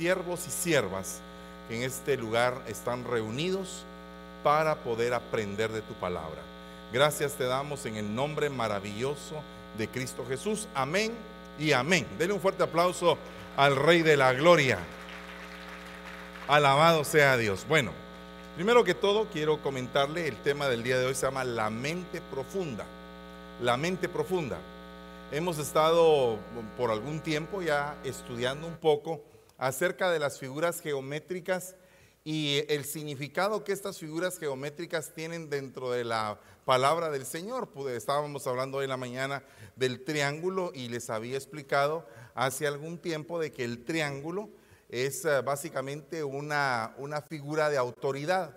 siervos y siervas que en este lugar están reunidos para poder aprender de tu palabra. Gracias te damos en el nombre maravilloso de Cristo Jesús. Amén y amén. Denle un fuerte aplauso al Rey de la Gloria. Alabado sea Dios. Bueno, primero que todo quiero comentarle el tema del día de hoy se llama la mente profunda. La mente profunda. Hemos estado por algún tiempo ya estudiando un poco acerca de las figuras geométricas y el significado que estas figuras geométricas tienen dentro de la palabra del Señor. Estábamos hablando hoy en la mañana del triángulo y les había explicado hace algún tiempo de que el triángulo es eh, básicamente una, una figura de autoridad,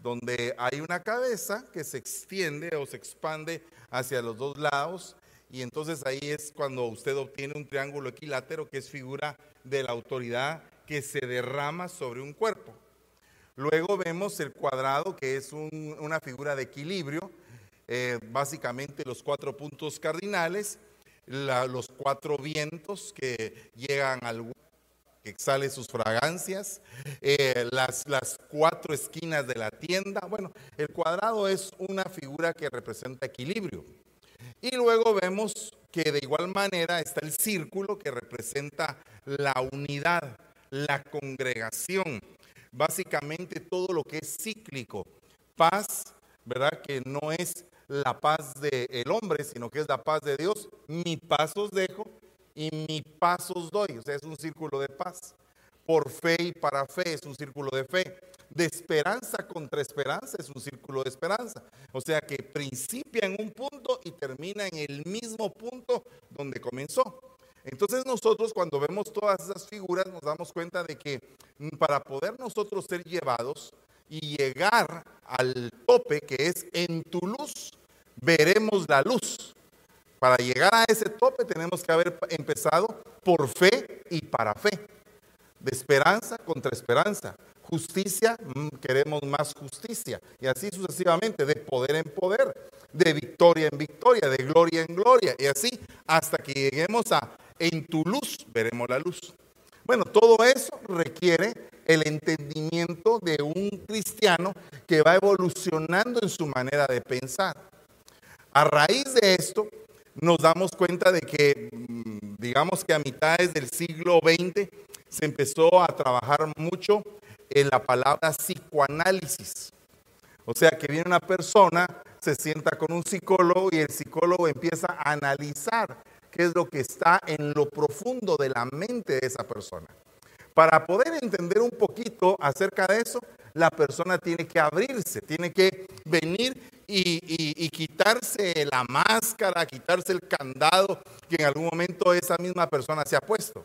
donde hay una cabeza que se extiende o se expande hacia los dos lados y entonces ahí es cuando usted obtiene un triángulo equilátero que es figura de la autoridad que se derrama sobre un cuerpo. Luego vemos el cuadrado, que es una figura de equilibrio, eh, básicamente los cuatro puntos cardinales, los cuatro vientos que llegan al que exhale sus fragancias, eh, las cuatro esquinas de la tienda. Bueno, el cuadrado es una figura que representa equilibrio. Y luego vemos que de igual manera está el círculo que representa la unidad, la congregación, básicamente todo lo que es cíclico. Paz, ¿verdad? Que no es la paz del hombre, sino que es la paz de Dios. Mi paz os dejo y mi paz os doy. O sea, es un círculo de paz. Por fe y para fe es un círculo de fe. De esperanza contra esperanza es un círculo de esperanza. O sea que principia en un punto y termina en el mismo punto donde comenzó. Entonces nosotros cuando vemos todas esas figuras nos damos cuenta de que para poder nosotros ser llevados y llegar al tope que es en tu luz, veremos la luz. Para llegar a ese tope tenemos que haber empezado por fe y para fe. De esperanza contra esperanza. Justicia, mm, queremos más justicia. Y así sucesivamente, de poder en poder, de victoria en victoria, de gloria en gloria. Y así hasta que lleguemos a en tu luz veremos la luz. Bueno, todo eso requiere el entendimiento de un cristiano que va evolucionando en su manera de pensar. A raíz de esto, nos damos cuenta de que, mm, digamos que a mitades del siglo XX, se empezó a trabajar mucho en la palabra psicoanálisis. O sea, que viene una persona, se sienta con un psicólogo y el psicólogo empieza a analizar qué es lo que está en lo profundo de la mente de esa persona. Para poder entender un poquito acerca de eso, la persona tiene que abrirse, tiene que venir y, quitarse la máscara, quitarse el candado que en algún momento esa misma persona se ha puesto.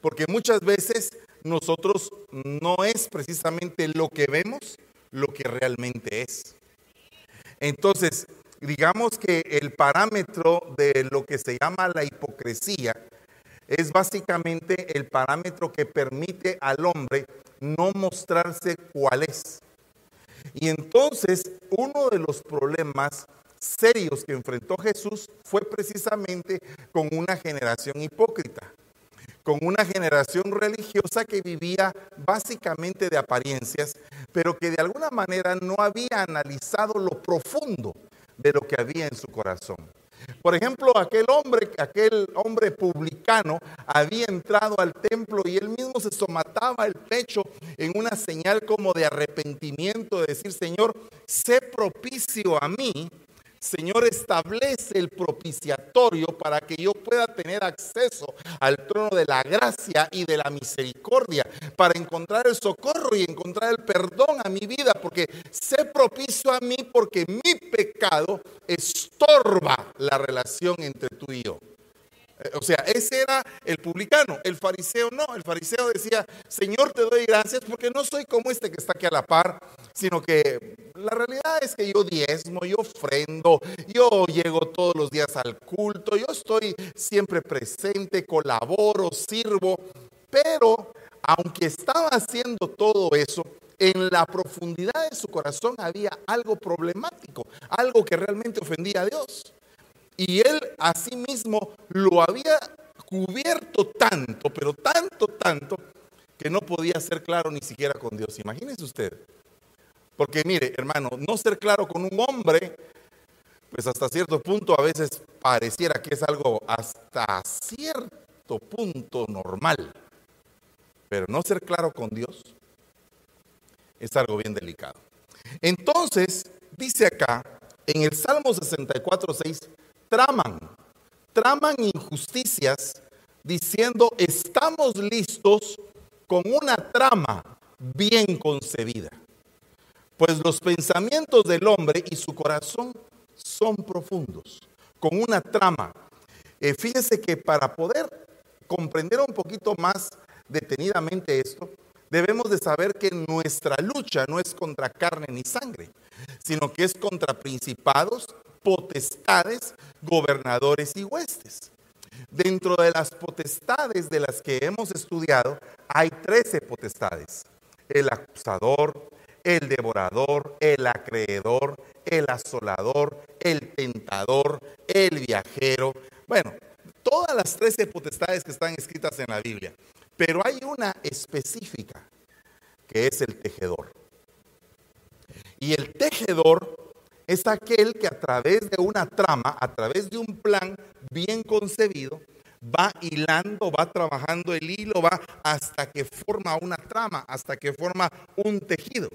Porque muchas veces nosotros no es precisamente lo que vemos, lo que realmente es. Entonces, digamos que el parámetro de lo que se llama la hipocresía es básicamente el parámetro que permite al hombre no mostrarse cuál es. Y entonces uno de los problemas serios que enfrentó Jesús fue precisamente con una generación hipócrita, con una generación religiosa que vivía básicamente de apariencias, pero que de alguna manera no había analizado lo profundo de lo que había en su corazón. Por ejemplo, aquel hombre, aquel hombre publicano había entrado al templo y él mismo se somataba el pecho en una señal como de arrepentimiento, de decir, Señor, sé propicio a mí Señor, establece el propiciatorio para que yo pueda tener acceso al trono de la gracia y de la misericordia, para encontrar el socorro y encontrar el perdón a mi vida, porque sé propicio a mí porque mi pecado estorba la relación entre tú y yo. Eh, o sea, ese era el publicano, el fariseo no, el fariseo decía, Señor te doy gracias porque no soy como este que está aquí a la par, sino que la realidad es que yo diezmo, yo ofrendo, yo llego todos los días al culto, yo estoy siempre presente, colaboro, sirvo, pero aunque estaba haciendo todo eso, en la profundidad de su corazón había algo problemático, algo que realmente ofendía a Dios. Y él asimismo lo había cubierto tanto, pero tanto, tanto, que no podía ser claro ni siquiera con Dios. Imagínese usted. Porque mire, hermano, no ser claro con un hombre, pues hasta cierto punto a veces pareciera que es algo hasta cierto punto normal. Pero no ser claro con Dios es algo bien delicado. Entonces, dice acá, en el Salmo 64, 6, traman, traman injusticias diciendo, estamos listos con una trama bien concebida. Pues los pensamientos del hombre y su corazón son profundos, con una trama. Eh, fíjese que para poder comprender un poquito más detenidamente esto, debemos de saber que nuestra lucha no es contra carne ni sangre, sino que es contra principados, potestades, gobernadores y huestes. Dentro de las potestades de las que hemos estudiado, hay 13 potestades. El acusador, el devorador, el acreedor, el asolador, el tentador, el viajero. Bueno, todas las 13 potestades que están escritas en la Biblia. Pero hay una específica, que es el tejedor. Y el tejedor es aquel que a través de una trama, a través de un plan bien concebido, va hilando, va trabajando el hilo, va hasta que forma una trama, hasta que forma un tejido.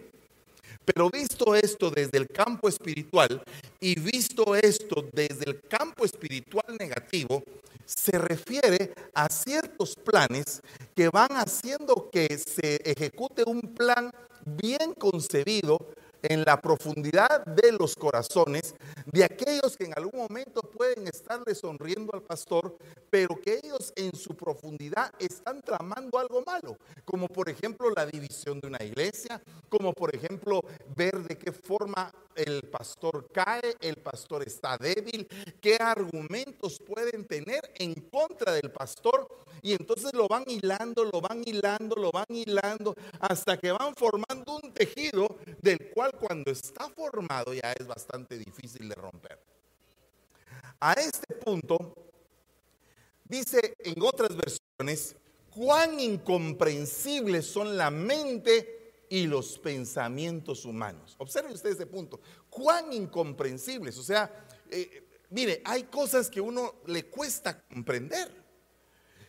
Pero visto esto desde el campo espiritual y visto esto desde el campo espiritual negativo, se refiere a ciertos planes que van haciendo que se ejecute un plan bien concebido en la profundidad de los corazones de aquellos que en algún momento pueden estarle sonriendo al pastor, pero que ellos en su profundidad están tramando algo malo, como por ejemplo la división de una iglesia, como por ejemplo ver de qué forma el pastor cae, el pastor está débil, qué argumentos pueden tener en contra del pastor y entonces lo van hilando, lo van hilando, lo van hilando hasta que van formando un tejido del cual cuando está formado ya es bastante difícil de romper. A este punto, dice en otras versiones, cuán incomprensibles son la mente y los pensamientos humanos. Observe usted ese punto, cuán incomprensibles. O sea, eh, mire, hay cosas que uno le cuesta comprender.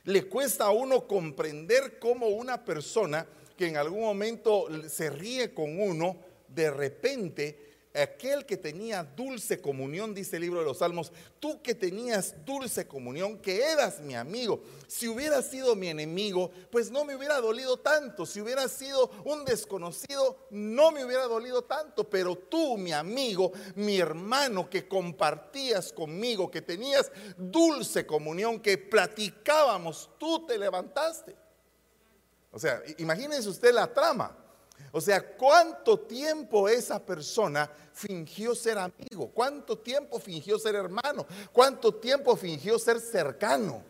Le cuesta a uno comprender cómo una persona que en algún momento se ríe con uno, de repente aquel que tenía dulce comunión, dice el libro de los Salmos, tú que tenías dulce comunión, que eras mi amigo, si hubieras sido mi enemigo, pues no me hubiera dolido tanto, si hubieras sido un desconocido, no me hubiera dolido tanto, pero tú, mi amigo, mi hermano, que compartías conmigo, que tenías dulce comunión, que platicábamos, tú te levantaste. O sea, imagínense usted la trama. O sea, ¿cuánto tiempo esa persona fingió ser amigo? ¿Cuánto tiempo fingió ser hermano? ¿Cuánto tiempo fingió ser cercano?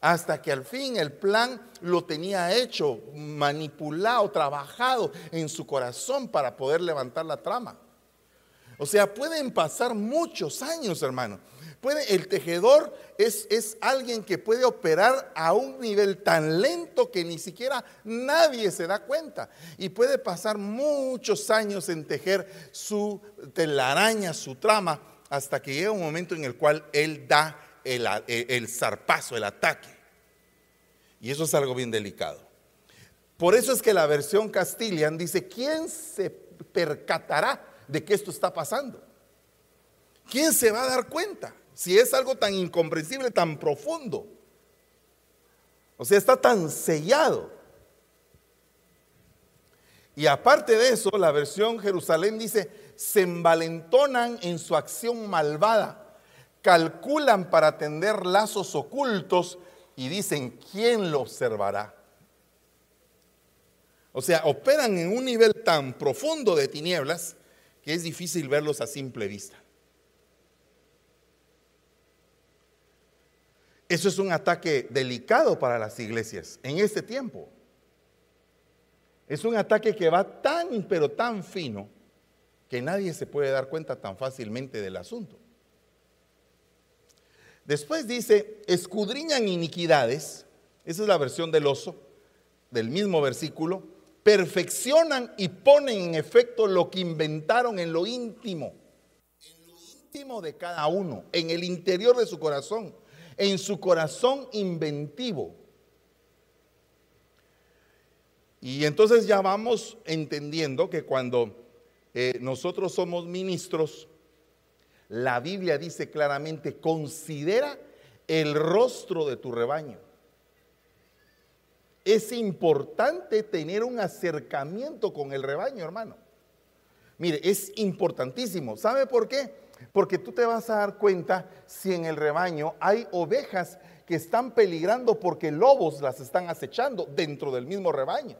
Hasta que al fin el plan lo tenía hecho, manipulado, trabajado en su corazón para poder levantar la trama. O sea, pueden pasar muchos años, hermano el tejedor es, es alguien que puede operar a un nivel tan lento que ni siquiera nadie se da cuenta. Y puede pasar muchos años en tejer su telaraña, su trama, hasta que llega un momento en el cual él da el, el zarpazo, el ataque. Y eso es algo bien delicado. Por eso es que la versión Castilian dice, ¿quién se percatará de que esto está pasando? ¿Quién se va a dar cuenta? Si es algo tan incomprensible, tan profundo? O sea, está tan sellado. Y aparte de eso, la versión Jerusalén dice, se envalentonan en su acción malvada, calculan para tender lazos ocultos y dicen, ¿quién lo observará? O sea, operan en un nivel tan profundo de tinieblas que es difícil verlos a simple vista. Eso es un ataque delicado para las iglesias en este tiempo. Es un ataque que va tan, pero tan fino, que nadie se puede dar cuenta tan fácilmente del asunto. Después dice, escudriñan iniquidades, esa es la versión del oso, del mismo versículo, perfeccionan y ponen en efecto lo que inventaron en lo íntimo, en lo íntimo de cada uno, en el interior de su corazón, en su corazón inventivo. Y entonces ya vamos entendiendo que cuando eh, nosotros somos ministros, la Biblia dice claramente, considera el rostro de tu rebaño. Es importante tener un acercamiento con el rebaño, hermano. Mire, es importantísimo. ¿Sabe por qué? Porque tú te vas a dar cuenta si en el rebaño hay ovejas que están peligrando porque lobos las están acechando dentro del mismo rebaño.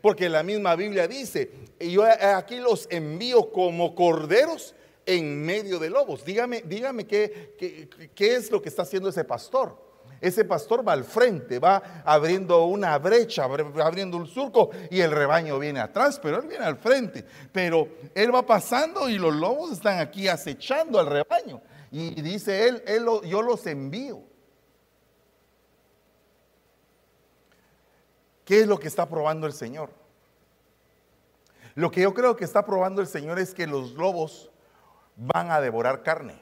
Porque la misma Biblia dice, yo aquí los envío como corderos en medio de lobos. Dígame, dígame qué, qué, es lo que está haciendo ese pastor. Ese pastor va al frente, va abriendo una brecha, abriendo un surco y el rebaño viene atrás, pero él viene al frente. Pero él va pasando y los lobos están aquí acechando al rebaño. Y dice él, él yo los envío. ¿Qué es lo que está probando el Señor? Lo que yo creo que está probando el Señor es que los lobos van a devorar carne.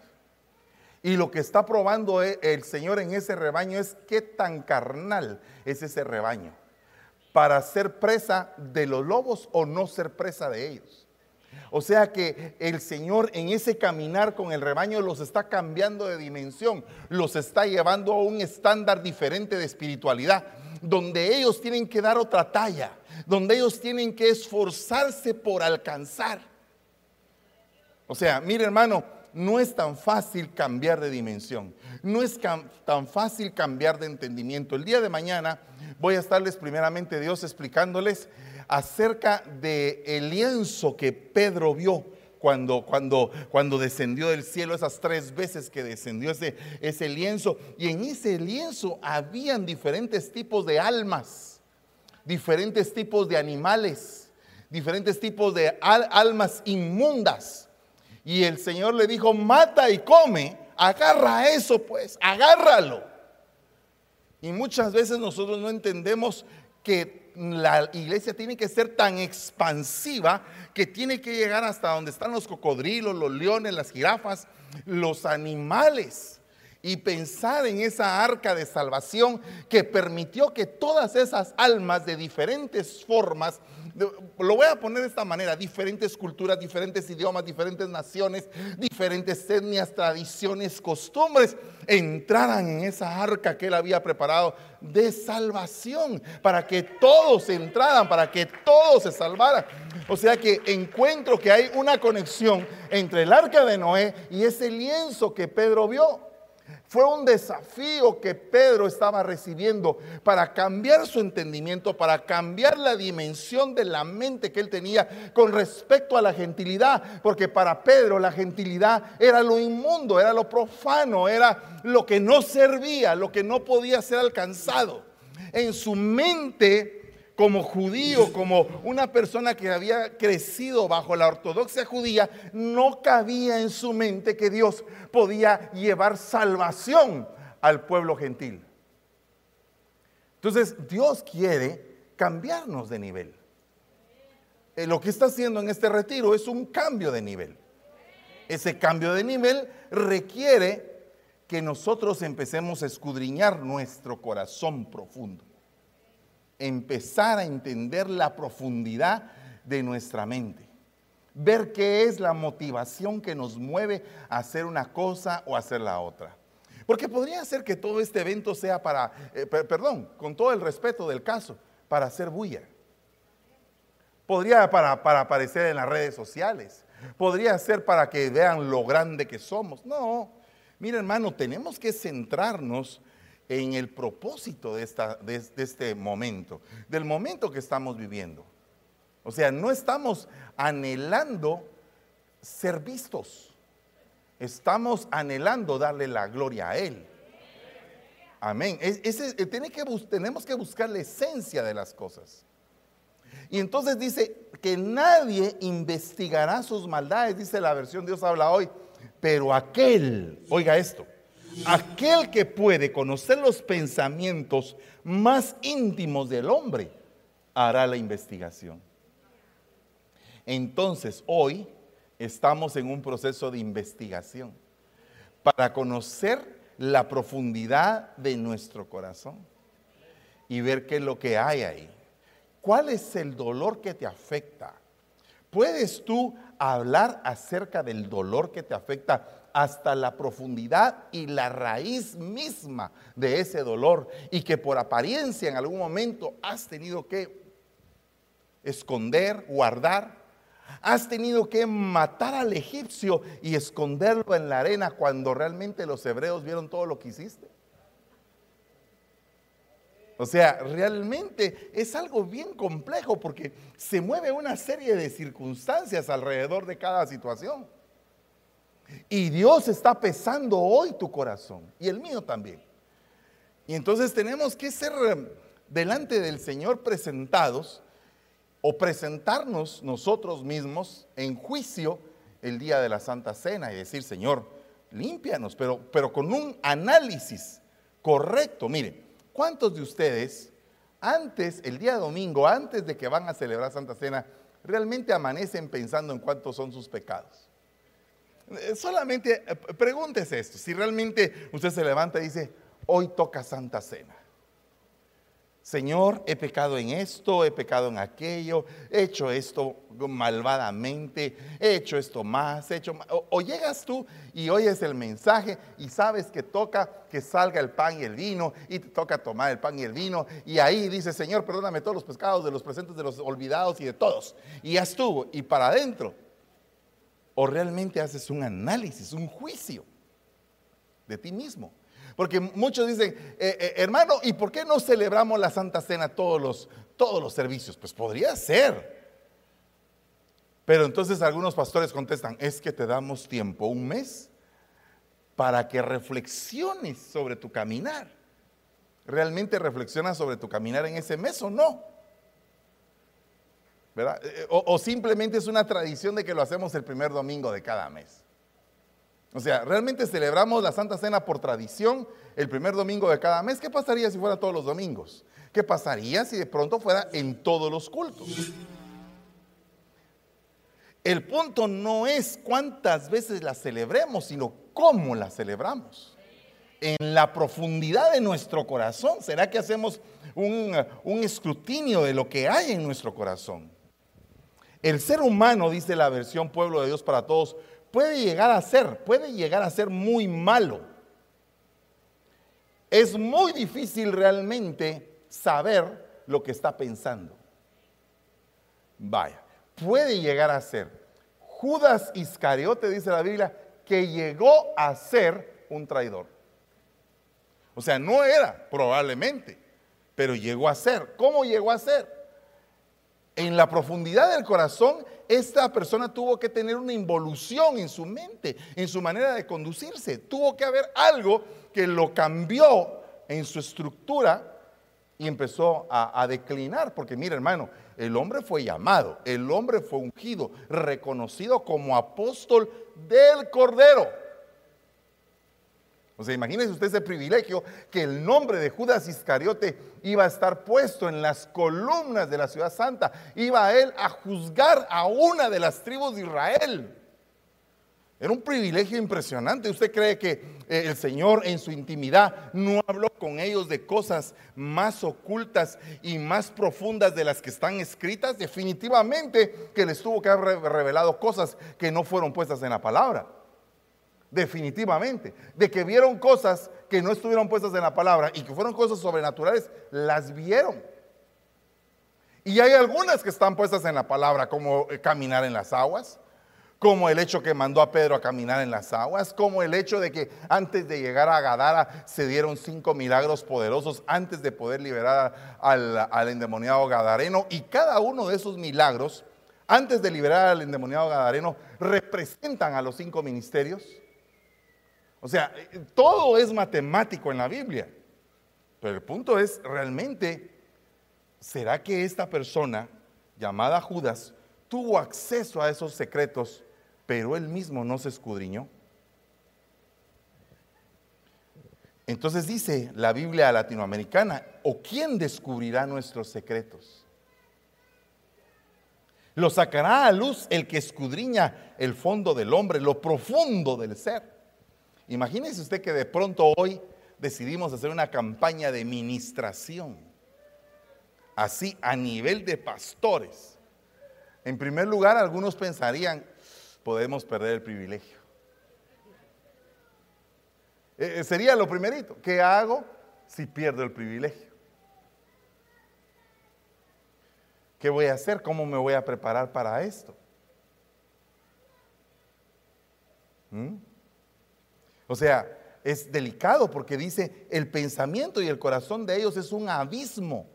Y lo que está probando e, el Señor en ese rebaño es qué tan carnal es ese rebaño. Para ser presa de los lobos o no ser presa de ellos. O sea que el Señor en ese caminar con el rebaño los está cambiando de dimensión, los está llevando a un estándar diferente de espiritualidad, donde ellos tienen que dar otra talla, donde ellos tienen que esforzarse por alcanzar. O sea, mire hermano, no es tan fácil cambiar de dimensión, no es tan fácil cambiar de entendimiento. El día de mañana voy a estarles primeramente Dios explicándoles acerca de el lienzo que Pedro vio cuando, cuando, cuando descendió del cielo, esas tres veces que descendió ese, ese lienzo. Y en ese lienzo habían diferentes tipos de almas, diferentes tipos de animales, diferentes tipos de almas inmundas y el Señor le dijo, mata y come, agarra eso pues, agárralo. Y muchas veces nosotros no entendemos que la iglesia tiene que ser tan expansiva que tiene que llegar hasta donde están los cocodrilos, los leones, las jirafas, los animales. Y pensar en esa arca de salvación que permitió que todas esas almas de diferentes formas lo voy a poner de esta manera, diferentes culturas, diferentes idiomas, diferentes naciones, diferentes etnias, tradiciones, costumbres, entraran en esa arca que él había preparado de salvación, para que todos entraran, para que todos se salvaran. O sea que encuentro que hay una conexión entre el arca de Noé y ese lienzo que Pedro vio. Fue un desafío que Pedro estaba recibiendo para cambiar su entendimiento, para cambiar la dimensión de la mente que él tenía con respecto a la gentilidad, porque para Pedro la gentilidad era lo inmundo, era lo profano, era lo que no servía, lo que no podía ser alcanzado. En su mente como judío, como una persona que había crecido bajo la ortodoxia judía, no cabía en su mente que Dios podía llevar salvación al pueblo gentil. Entonces, Dios quiere cambiarnos de nivel. Eh, lo que está haciendo en este retiro es un cambio de nivel. Ese cambio de nivel requiere que nosotros empecemos a escudriñar nuestro corazón profundo empezar a entender la profundidad de nuestra mente. Ver qué es la motivación que nos mueve a hacer una cosa o hacer la otra. Porque podría ser que todo este evento sea para, eh, perdón, con todo el respeto del caso, para hacer bulla. Podría para, para aparecer en las redes sociales. Podría ser para que vean lo grande que somos. No, mira hermano, tenemos que centrarnos en el propósito de, esta, de, este momento, del momento que estamos viviendo. O sea, no estamos anhelando ser vistos, estamos anhelando darle la gloria a Él. Amén. ese, tiene que, tenemos que buscar la esencia de las cosas. Y entonces dice que nadie investigará sus maldades, dice la versión Dios habla hoy, pero aquel, oiga esto, Aquel que puede conocer los pensamientos más íntimos del hombre hará la investigación. Entonces, hoy estamos en un proceso de investigación para conocer la profundidad de nuestro corazón y ver qué es lo que hay ahí. ¿Cuál es el dolor que te afecta? ¿Puedes tú hablar acerca del dolor que te afecta hasta la profundidad y la raíz misma de ese dolor y que por apariencia en algún momento has tenido que esconder, guardar? Has tenido que matar al egipcio y esconderlo en la arena cuando realmente los hebreos vieron todo lo que hiciste. O sea, realmente es algo bien complejo porque se mueve una serie de circunstancias alrededor de cada situación. Y Dios está pesando hoy tu corazón y el mío también. Y entonces tenemos que ser eh, delante del Señor presentados o presentarnos nosotros mismos en juicio el día de la Santa Cena y decir, Señor, límpianos, pero, pero con un análisis correcto. Mire, ¿cuántos de ustedes antes, el día domingo, antes de que van a celebrar Santa Cena, realmente amanecen pensando en cuántos son sus pecados? Eh, solamente eh, pregúntese esto, si realmente usted se levanta y dice, hoy toca Santa Cena. Señor, he pecado en esto, he pecado en aquello, he hecho esto malvadamente, he hecho esto más, he hecho más. O, llegas tú y oyes el mensaje y sabes que toca que salga el pan y el vino y te toca tomar el pan y el vino y ahí dice, Señor, perdóname todos los pecados de los presentes, de los olvidados y de todos. Y ya estuvo, y para adentro. O realmente haces un análisis, un juicio de ti mismo. Porque muchos dicen, eh, eh, hermano, ¿y por qué no celebramos la Santa Cena todos los, todos los servicios? Pues podría ser. Pero entonces algunos pastores contestan, es que te damos tiempo, un mes, para que reflexiones sobre tu caminar. ¿Realmente reflexionas sobre tu caminar en ese mes o no? ¿Verdad? Eh, o simplemente es una tradición de que lo hacemos el primer domingo de cada mes. O sea, realmente celebramos la Santa Cena por tradición el primer domingo de cada mes. ¿Qué pasaría si fuera todos los domingos? ¿Qué pasaría si de pronto fuera en todos los cultos? El punto no es cuántas veces la celebremos, sino cómo la celebramos. En la profundidad de nuestro corazón. ¿Será que hacemos un escrutinio de lo que hay en nuestro corazón? El ser humano, dice la versión Pueblo de Dios para Todos, puede llegar a ser, puede llegar a ser muy malo. Es muy difícil realmente saber lo que está pensando. Vaya, puede llegar a ser. Judas Iscariote, dice la Biblia, que llegó a ser un traidor. O sea, no era probablemente, pero llegó a ser. ¿Cómo llegó a ser? En la profundidad del corazón esta persona tuvo que tener una involución en su mente, en su manera de conducirse. Tuvo que haber algo que lo cambió en su estructura y empezó a, declinar. Porque mire hermano, el hombre fue llamado, el hombre fue ungido, reconocido como apóstol del Cordero. O sea, imagínese usted ese privilegio que el nombre de Judas Iscariote iba a estar puesto en las columnas de la ciudad santa. Iba a él a juzgar a una de las tribus de Israel. Era un privilegio impresionante. ¿Usted cree que eh, el Señor en su intimidad no habló con ellos de cosas más ocultas y más profundas de las que están escritas? Definitivamente que les tuvo que haber revelado cosas que no fueron puestas en la palabra definitivamente. De que vieron cosas que no estuvieron puestas en la palabra y que fueron cosas sobrenaturales, las vieron. Y hay algunas que están puestas en la palabra, como eh, caminar en las aguas, como el hecho que mandó a Pedro a caminar en las aguas, como el hecho de que antes de llegar a Gadara se dieron cinco milagros poderosos antes de poder liberar al, al endemoniado gadareno. Y cada uno de esos milagros, antes de liberar al endemoniado gadareno, representan a los cinco ministerios o sea, todo es matemático en la Biblia. Pero el punto es, realmente, ¿será que esta persona llamada Judas tuvo acceso a esos secretos, pero él mismo no se escudriñó? Entonces dice la Biblia latinoamericana, ¿o quién descubrirá nuestros secretos? Lo sacará a luz el que escudriña el fondo del hombre, lo profundo del ser. Imagínese usted que de pronto hoy decidimos hacer una campaña de ministración, así a nivel de pastores. En primer lugar, algunos pensarían, podemos perder el privilegio. Eh, eh, sería lo primerito. ¿Qué hago si pierdo el privilegio? ¿Qué voy a hacer? ¿Cómo me voy a preparar para esto? ¿Mm? O sea, es delicado porque dice, el pensamiento y el corazón de ellos es un abismo.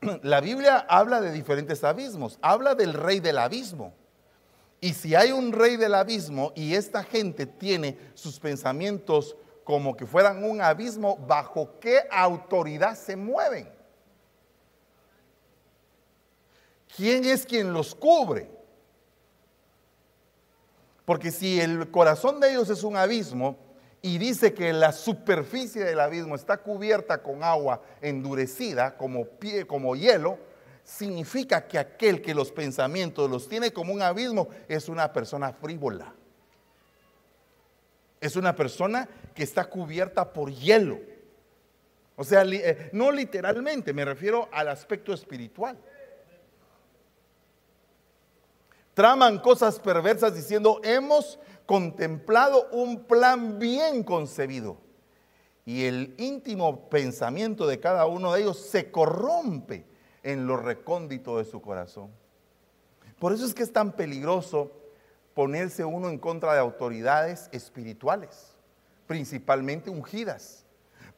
La Biblia habla de diferentes abismos, habla del rey del abismo. Y si hay un rey del abismo y esta gente tiene sus pensamientos como que fueran un abismo, ¿bajo qué autoridad se mueven? ¿Quién es quien los cubre? Porque si el corazón de ellos es un abismo y dice que la superficie del abismo está cubierta con agua endurecida como, pie, como hielo, significa que aquel que los pensamientos los tiene como un abismo es una persona frívola. Es una persona que está cubierta por hielo. O sea, eh, no literalmente, me refiero al aspecto espiritual. Traman cosas perversas diciendo, hemos contemplado un plan bien concebido. Y el íntimo pensamiento de cada uno de ellos se corrompe en lo recóndito de su corazón. Por eso es que es tan peligroso ponerse uno en contra de autoridades espirituales, principalmente ungidas.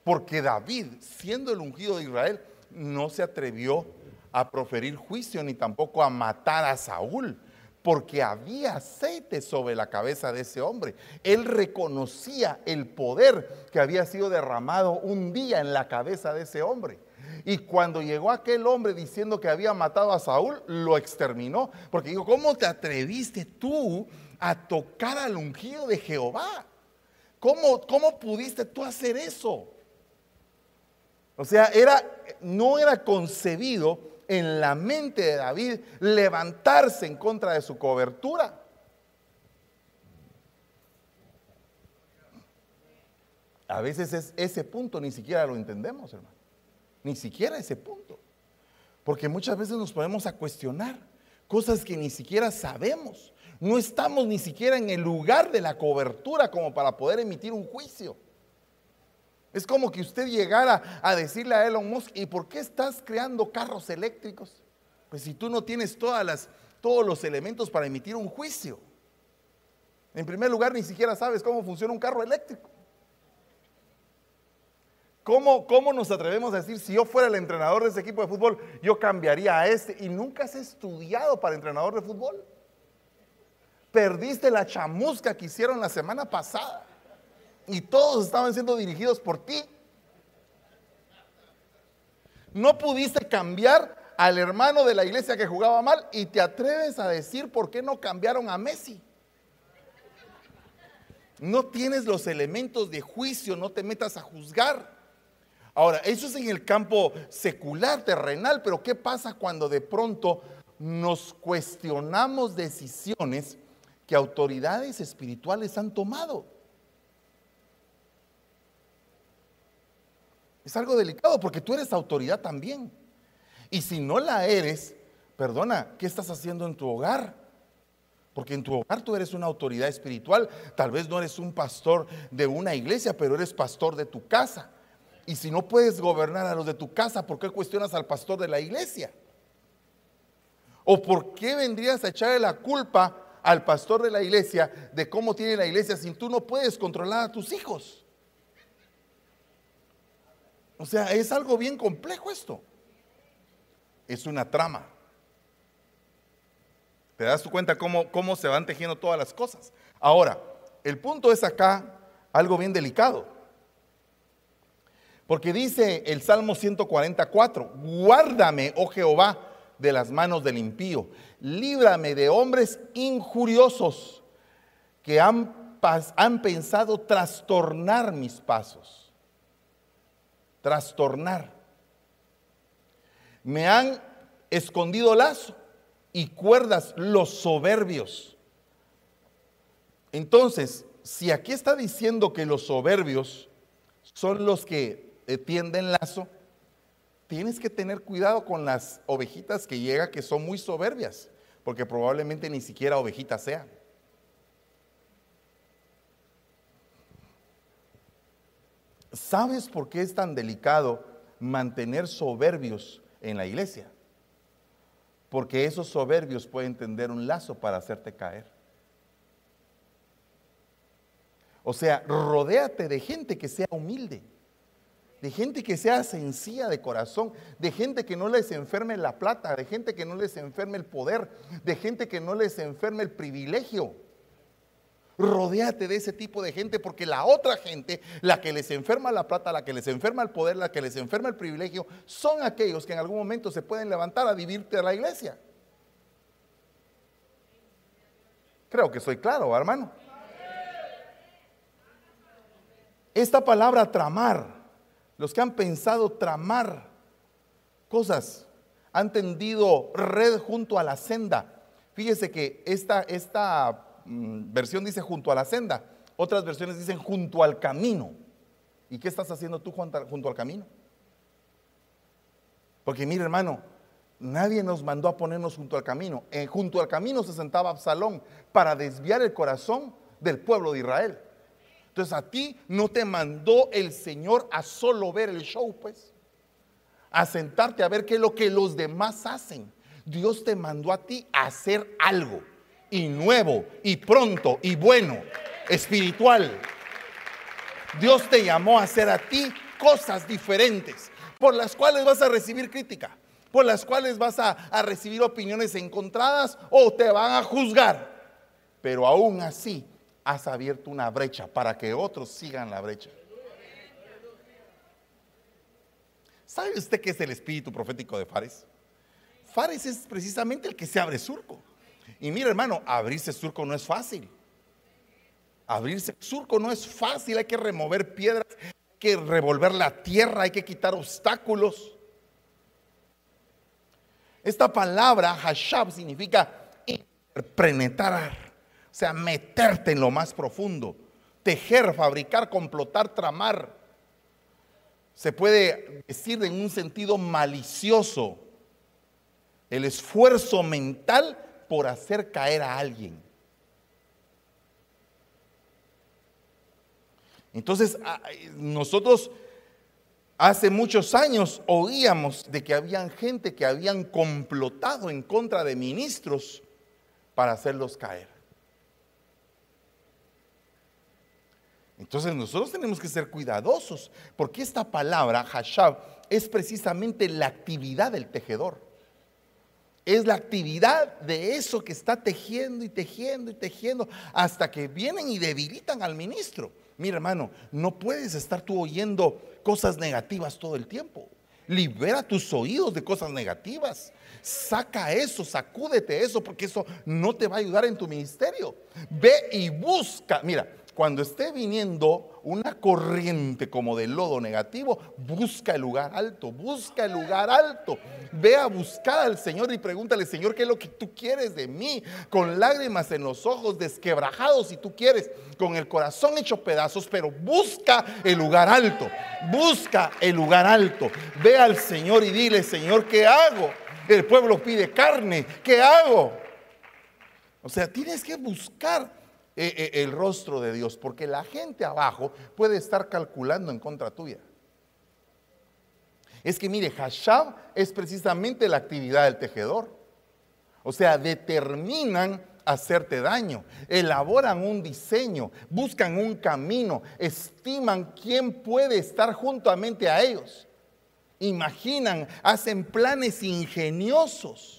Porque David, siendo el ungido de Israel, no se atrevió a proferir juicio ni tampoco a matar a Saúl, porque había aceite sobre la cabeza de ese hombre. Él reconocía el poder que había sido derramado un día en la cabeza de ese hombre. Y cuando llegó aquel hombre diciendo que había matado a Saúl, lo exterminó. Porque dijo, ¿cómo te atreviste tú a tocar al ungido de Jehová? ¿Cómo, cómo pudiste tú hacer eso? O sea, era, no era concebido en la mente de David levantarse en contra de su cobertura. A veces es ese punto ni siquiera lo entendemos, hermano. Ni siquiera ese punto. Porque muchas veces nos ponemos a cuestionar cosas que ni siquiera sabemos. No estamos ni siquiera en el lugar de la cobertura como para poder emitir un juicio. Es como que usted llegara a decirle a Elon Musk, ¿y por qué estás creando carros eléctricos? Pues si tú no tienes todas las, todos los elementos para emitir un juicio. En primer lugar, ni siquiera sabes cómo funciona un carro eléctrico. ¿Cómo, nos atrevemos a decir, si yo fuera el entrenador de ese equipo de fútbol, yo cambiaría a este? Y nunca has estudiado para entrenador de fútbol. Perdiste la chamusca que hicieron la semana pasada. Y todos estaban siendo dirigidos por ti. No pudiste cambiar al hermano de la iglesia que jugaba mal y te atreves a decir por qué no cambiaron a Messi. No tienes los elementos de juicio, no te metas a juzgar. Ahora, eso es en el campo secular, terrenal, pero ¿qué pasa cuando de pronto nos cuestionamos decisiones que autoridades espirituales han tomado? Es algo delicado porque tú eres autoridad también. Y si no la eres, perdona, ¿qué estás haciendo en tu hogar? Porque en tu hogar tú eres una autoridad espiritual. Tal vez no eres un pastor de una iglesia, pero eres pastor de tu casa. Y si no puedes gobernar a los de tu casa, ¿por qué cuestionas al pastor de la iglesia? ¿O por qué vendrías a echarle la culpa al pastor de la iglesia de cómo tiene la iglesia si tú no puedes controlar a tus hijos? O sea, es algo bien complejo esto. Es una trama. ¿Te das tu cuenta cómo, cómo se van tejiendo todas las cosas? Ahora, el punto es acá algo bien delicado. Porque dice el Salmo 144, guárdame, oh Jehová, de las manos del impío, líbrame de hombres injuriosos que han han pensado trastornar mis pasos. Trastornar. Me han escondido lazo y cuerdas los soberbios. Entonces, si aquí está diciendo que los soberbios son los que tienden lazo, tienes que tener cuidado con las ovejitas que llega que son muy soberbias, porque probablemente ni siquiera ovejitas sean. ¿Sabes por qué es tan delicado mantener soberbios en la iglesia? Porque esos soberbios pueden tender un lazo para hacerte caer. O sea, rodéate de gente que sea humilde, de gente que sea sencilla de corazón, de gente que no les enferme la plata, de gente que no les enferme el poder, de gente que no les enferme el privilegio. Rodéate de ese tipo de gente porque la otra gente, la que les enferma la plata, la que les enferma el poder, la que les enferma el privilegio, son aquellos que en algún momento se pueden levantar a vivirte a la iglesia. Creo que soy claro, hermano. Esta palabra tramar, los que han pensado tramar cosas, han tendido red junto a la senda. Fíjese que esta, esta versión dice junto a la senda, otras versiones dicen junto al camino. ¿Y qué estás haciendo tú junto al camino? Porque mire hermano, nadie nos mandó a ponernos junto al camino. Junto al camino se sentaba Absalón para desviar el corazón del pueblo de Israel. Entonces a ti no te mandó el Señor a solo ver el show, pues. A sentarte a ver qué es lo que los demás hacen. Dios te mandó a ti a hacer algo y nuevo y pronto y bueno, espiritual. Dios te llamó a hacer a ti cosas diferentes por las cuales vas a recibir crítica, por las cuales vas a, recibir opiniones encontradas o te van a juzgar. Pero aún así has abierto una brecha para que otros sigan la brecha. ¿Sabe usted qué es el espíritu profético de Fares? Fares es precisamente el que se abre surco. Y mira, hermano, abrirse surco no es fácil. Abrirse surco no es fácil, hay que remover piedras, hay que revolver la tierra, hay que quitar obstáculos. Esta palabra, hashab, significa penetrar, o sea, meterte en lo más profundo, tejer, fabricar, complotar, tramar. Se puede decir en un sentido malicioso el esfuerzo mental por hacer caer a alguien. Entonces, nosotros hace muchos años oíamos de que habían gente que habían complotado en contra de ministros para hacerlos caer. Entonces nosotros tenemos que ser cuidadosos, porque esta palabra, hashab, es precisamente la actividad del tejedor es la actividad de eso que está tejiendo y tejiendo y tejiendo hasta que vienen y debilitan al ministro. Mira hermano, no puedes estar tú oyendo cosas negativas todo el tiempo. Libera tus oídos de cosas negativas. Saca eso, sacúdete eso, porque eso no te va a ayudar en tu ministerio. Ve y busca. Mira, cuando esté viniendo una corriente como de lodo negativo, busca el lugar alto, busca el lugar alto. Ve a buscar al Señor y pregúntale, Señor, ¿qué es lo que tú quieres de mí? Con lágrimas en los ojos, desquebrajados si tú quieres, con el corazón hecho pedazos, pero busca el lugar alto, busca el lugar alto. Ve al Señor y dile, Señor, ¿qué hago? El pueblo pide carne, ¿qué hago? O sea, tienes que buscar eh, eh, el rostro de Dios, porque la gente abajo puede estar calculando en contra tuya. Es que mire, Hashab es precisamente la actividad del tejedor. O sea, determinan hacerte daño, elaboran un diseño, buscan un camino, estiman quién puede estar juntamente a ellos. Imaginan, hacen planes ingeniosos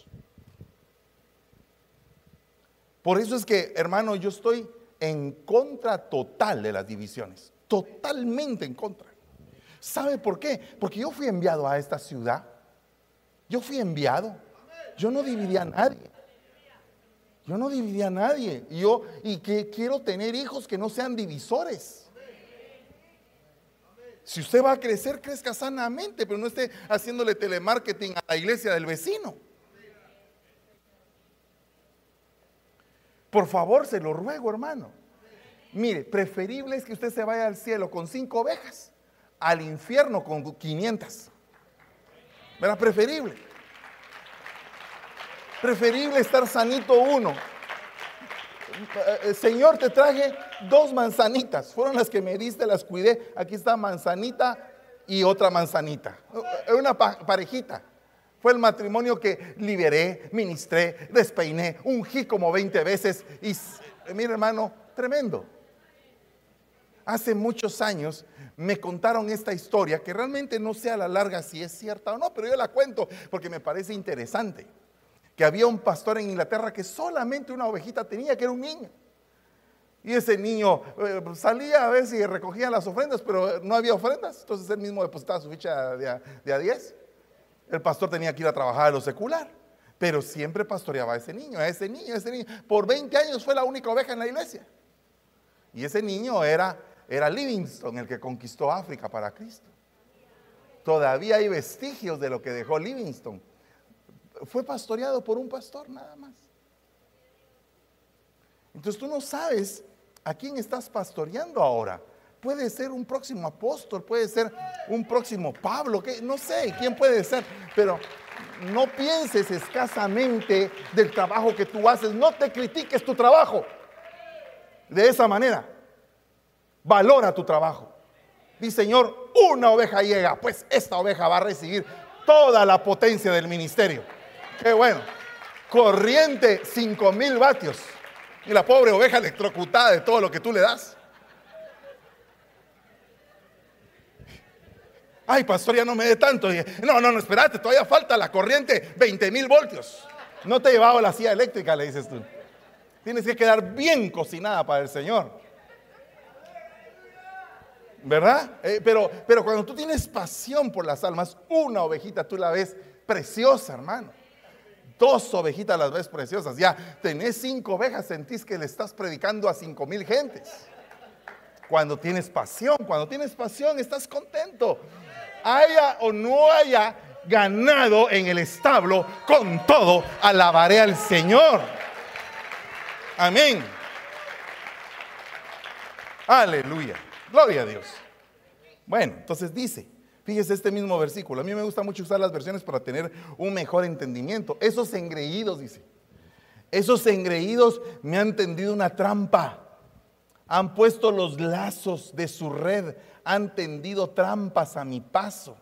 Por eso es que, hermano, yo estoy en contra total de las divisiones, totalmente en contra. ¿Sabe por qué? Porque yo fui enviado a esta ciudad. Yo fui enviado. Yo no dividí a nadie. Yo no dividí a nadie. Y yo y que quiero tener hijos que no sean divisores. Si usted va a crecer, crezca sanamente, pero no esté haciéndole telemarketing a la iglesia del vecino. Por favor, se lo ruego, hermano. Mire, preferible es que usted se vaya al cielo con cinco ovejas, al infierno con 500. ¿Verdad? Preferible. Preferible estar sanito uno. Eh, Señor, te traje dos manzanitas. Fueron las que me diste, las cuidé. Aquí está manzanita y otra manzanita. Una parejita. Fue el matrimonio que liberé, ministré, despeiné, ungí como 20 veces. Y mire hermano, tremendo. Hace muchos años me contaron esta historia que realmente no sé a la larga si es cierta o no, pero yo la cuento porque me parece interesante. Que había un pastor en Inglaterra que solamente una ovejita tenía, que era un niño. Y ese niño eh, salía a veces y recogía las ofrendas, pero no había ofrendas. Entonces él mismo depositaba su ficha de a, de a 10 el pastor tenía que ir a trabajar a lo secular. Pero siempre pastoreaba a ese niño, a ese niño, a ese niño. Por 20 años fue la única oveja en la iglesia. Y ese niño era, era Livingston, el que conquistó África para Cristo. Todavía hay vestigios de lo que dejó Livingston. Fue pastoreado por un pastor nada más. Entonces tú no sabes a quién estás pastoreando ahora. Puede ser un próximo apóstol, puede ser un próximo Pablo, que no sé quién puede ser, pero no pienses escasamente del trabajo que tú haces, no te critiques tu trabajo. De esa manera, valora tu trabajo. Dice, Señor, una oveja llega, pues esta oveja va a recibir toda la potencia del ministerio. Qué bueno. Corriente 5 mil vatios. Y la pobre oveja electrocutada de todo lo que tú le das. Ay, pastor, ya no me dé tanto. no, no, no, espérate, todavía falta la corriente, 20 mil voltios. No te he llevado la silla eléctrica, le dices tú. Tienes que quedar bien cocinada para el Señor. ¿Verdad? Eh, pero, pero cuando tú tienes pasión por las almas, una ovejita tú la ves preciosa, hermano. Dos ovejitas las ves preciosas. Ya tenés cinco ovejas, sentís que le estás predicando a cinco mil gentes. Cuando tienes pasión, cuando tienes pasión, estás contento haya o no haya ganado en el establo, con todo alabaré al Señor. Amén. Aleluya. Gloria a Dios. Bueno, entonces dice, fíjese este mismo versículo. A mí me gusta mucho usar las versiones para tener un mejor entendimiento. Esos engreídos, dice. Esos engreídos me han tendido una trampa. Han puesto los lazos de su red han tendido trampas a mi paso.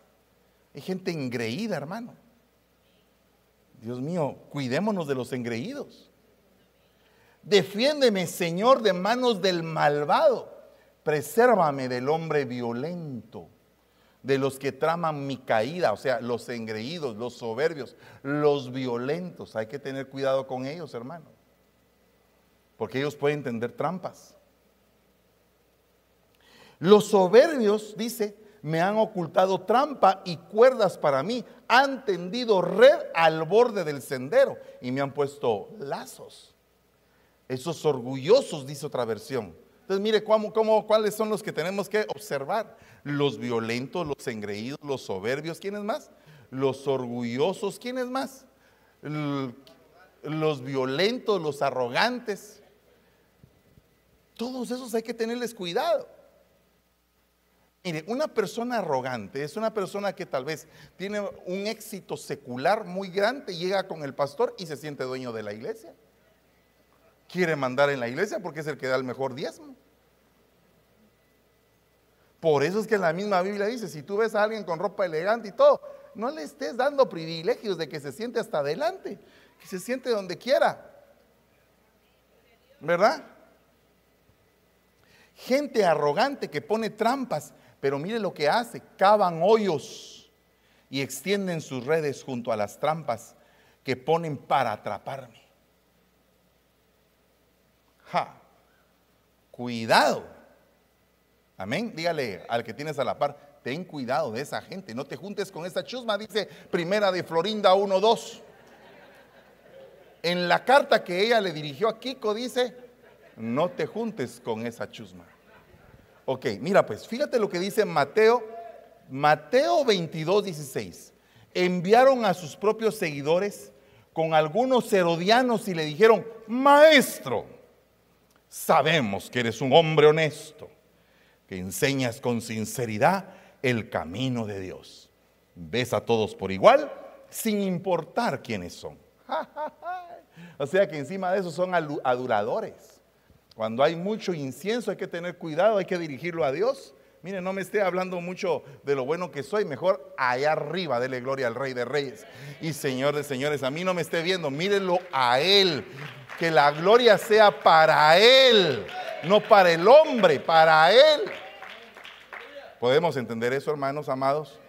Hay gente engreída, hermano. Dios mío, cuidémonos de los engreídos. Defiéndeme, Señor, de manos del malvado. Presérvame del hombre violento, de los que traman mi caída, o sea, los engreídos, los soberbios, los violentos. Hay que tener cuidado con ellos, hermano. Porque ellos pueden tender trampas. Los soberbios, dice, me han ocultado trampa y cuerdas para mí, han tendido red al borde del sendero y me han puesto lazos. Esos orgullosos, dice otra versión. Entonces, mire cómo, cómo, cuáles son los que tenemos que observar. Los violentos, los engreídos, los soberbios, ¿quiénes más? Los orgullosos, ¿quiénes más? Los violentos, los arrogantes. Todos esos hay que tenerles cuidado. Mire, una persona arrogante es una persona que tal vez tiene un éxito secular muy grande, llega con el pastor y se siente dueño de la iglesia. Quiere mandar en la iglesia porque es el que da el mejor diezmo. Por eso es que la misma Biblia dice, si tú ves a alguien con ropa elegante y todo, no le estés dando privilegios de que se siente hasta adelante, que se siente donde quiera. ¿Verdad? Gente arrogante que pone trampas pero mire lo que hace, cavan hoyos y extienden sus redes junto a las trampas que ponen para atraparme. Ja, cuidado. Amén. Dígale al que tienes a la par, ten cuidado de esa gente, no te juntes con esa chusma, dice Primera de Florinda 1:2. En la carta que ella le dirigió a Kiko dice, no te juntes con esa chusma. Ok, mira pues, fíjate lo que dice Mateo, Mateo 22, 16. Enviaron a sus propios seguidores con algunos herodianos y le dijeron, maestro, sabemos que eres un hombre honesto, que enseñas con sinceridad el camino de Dios. Ves a todos por igual, sin importar quiénes son. o sea que encima de eso son adoradores. Cuando hay mucho incienso hay que tener cuidado, hay que dirigirlo a Dios. Mire, no me esté hablando mucho de lo bueno que soy, mejor allá arriba, dele gloria al Rey de Reyes y Señor de Señores. A mí no me esté viendo, mírenlo a Él. Que la gloria sea para Él, no para el hombre, para Él. ¿Podemos entender eso, hermanos amados?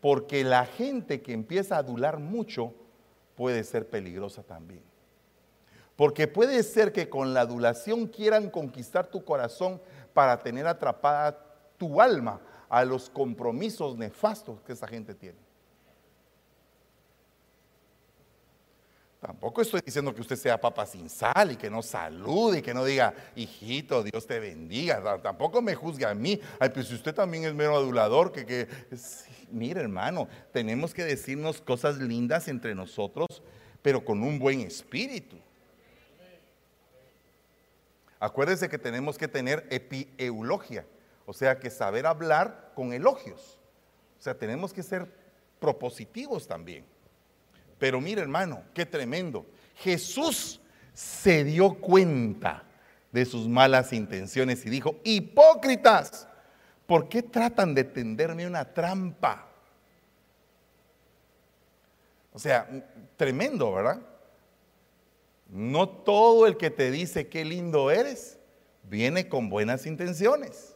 Porque la gente que empieza a adular mucho puede ser peligrosa también. Porque puede ser que con la adulación quieran conquistar tu corazón para tener atrapada tu alma a los compromisos nefastos que esa gente tiene. Tampoco estoy diciendo que usted sea papa sin sal y que no salude y que no diga, hijito, Dios te bendiga. Tampoco me juzgue a mí. Ay, pues si usted también es mero adulador, que, que... mire hermano, tenemos que decirnos cosas lindas entre nosotros, pero con un buen espíritu. Acuérdense que tenemos que tener epieulogía, o sea que saber hablar con elogios. O sea, tenemos que ser propositivos también. Pero mire hermano, qué tremendo. Jesús se dio cuenta de sus malas intenciones y dijo, hipócritas, ¿por qué tratan de tenderme una trampa? O sea, tremendo, ¿verdad? No todo el que te dice qué lindo eres viene con buenas intenciones.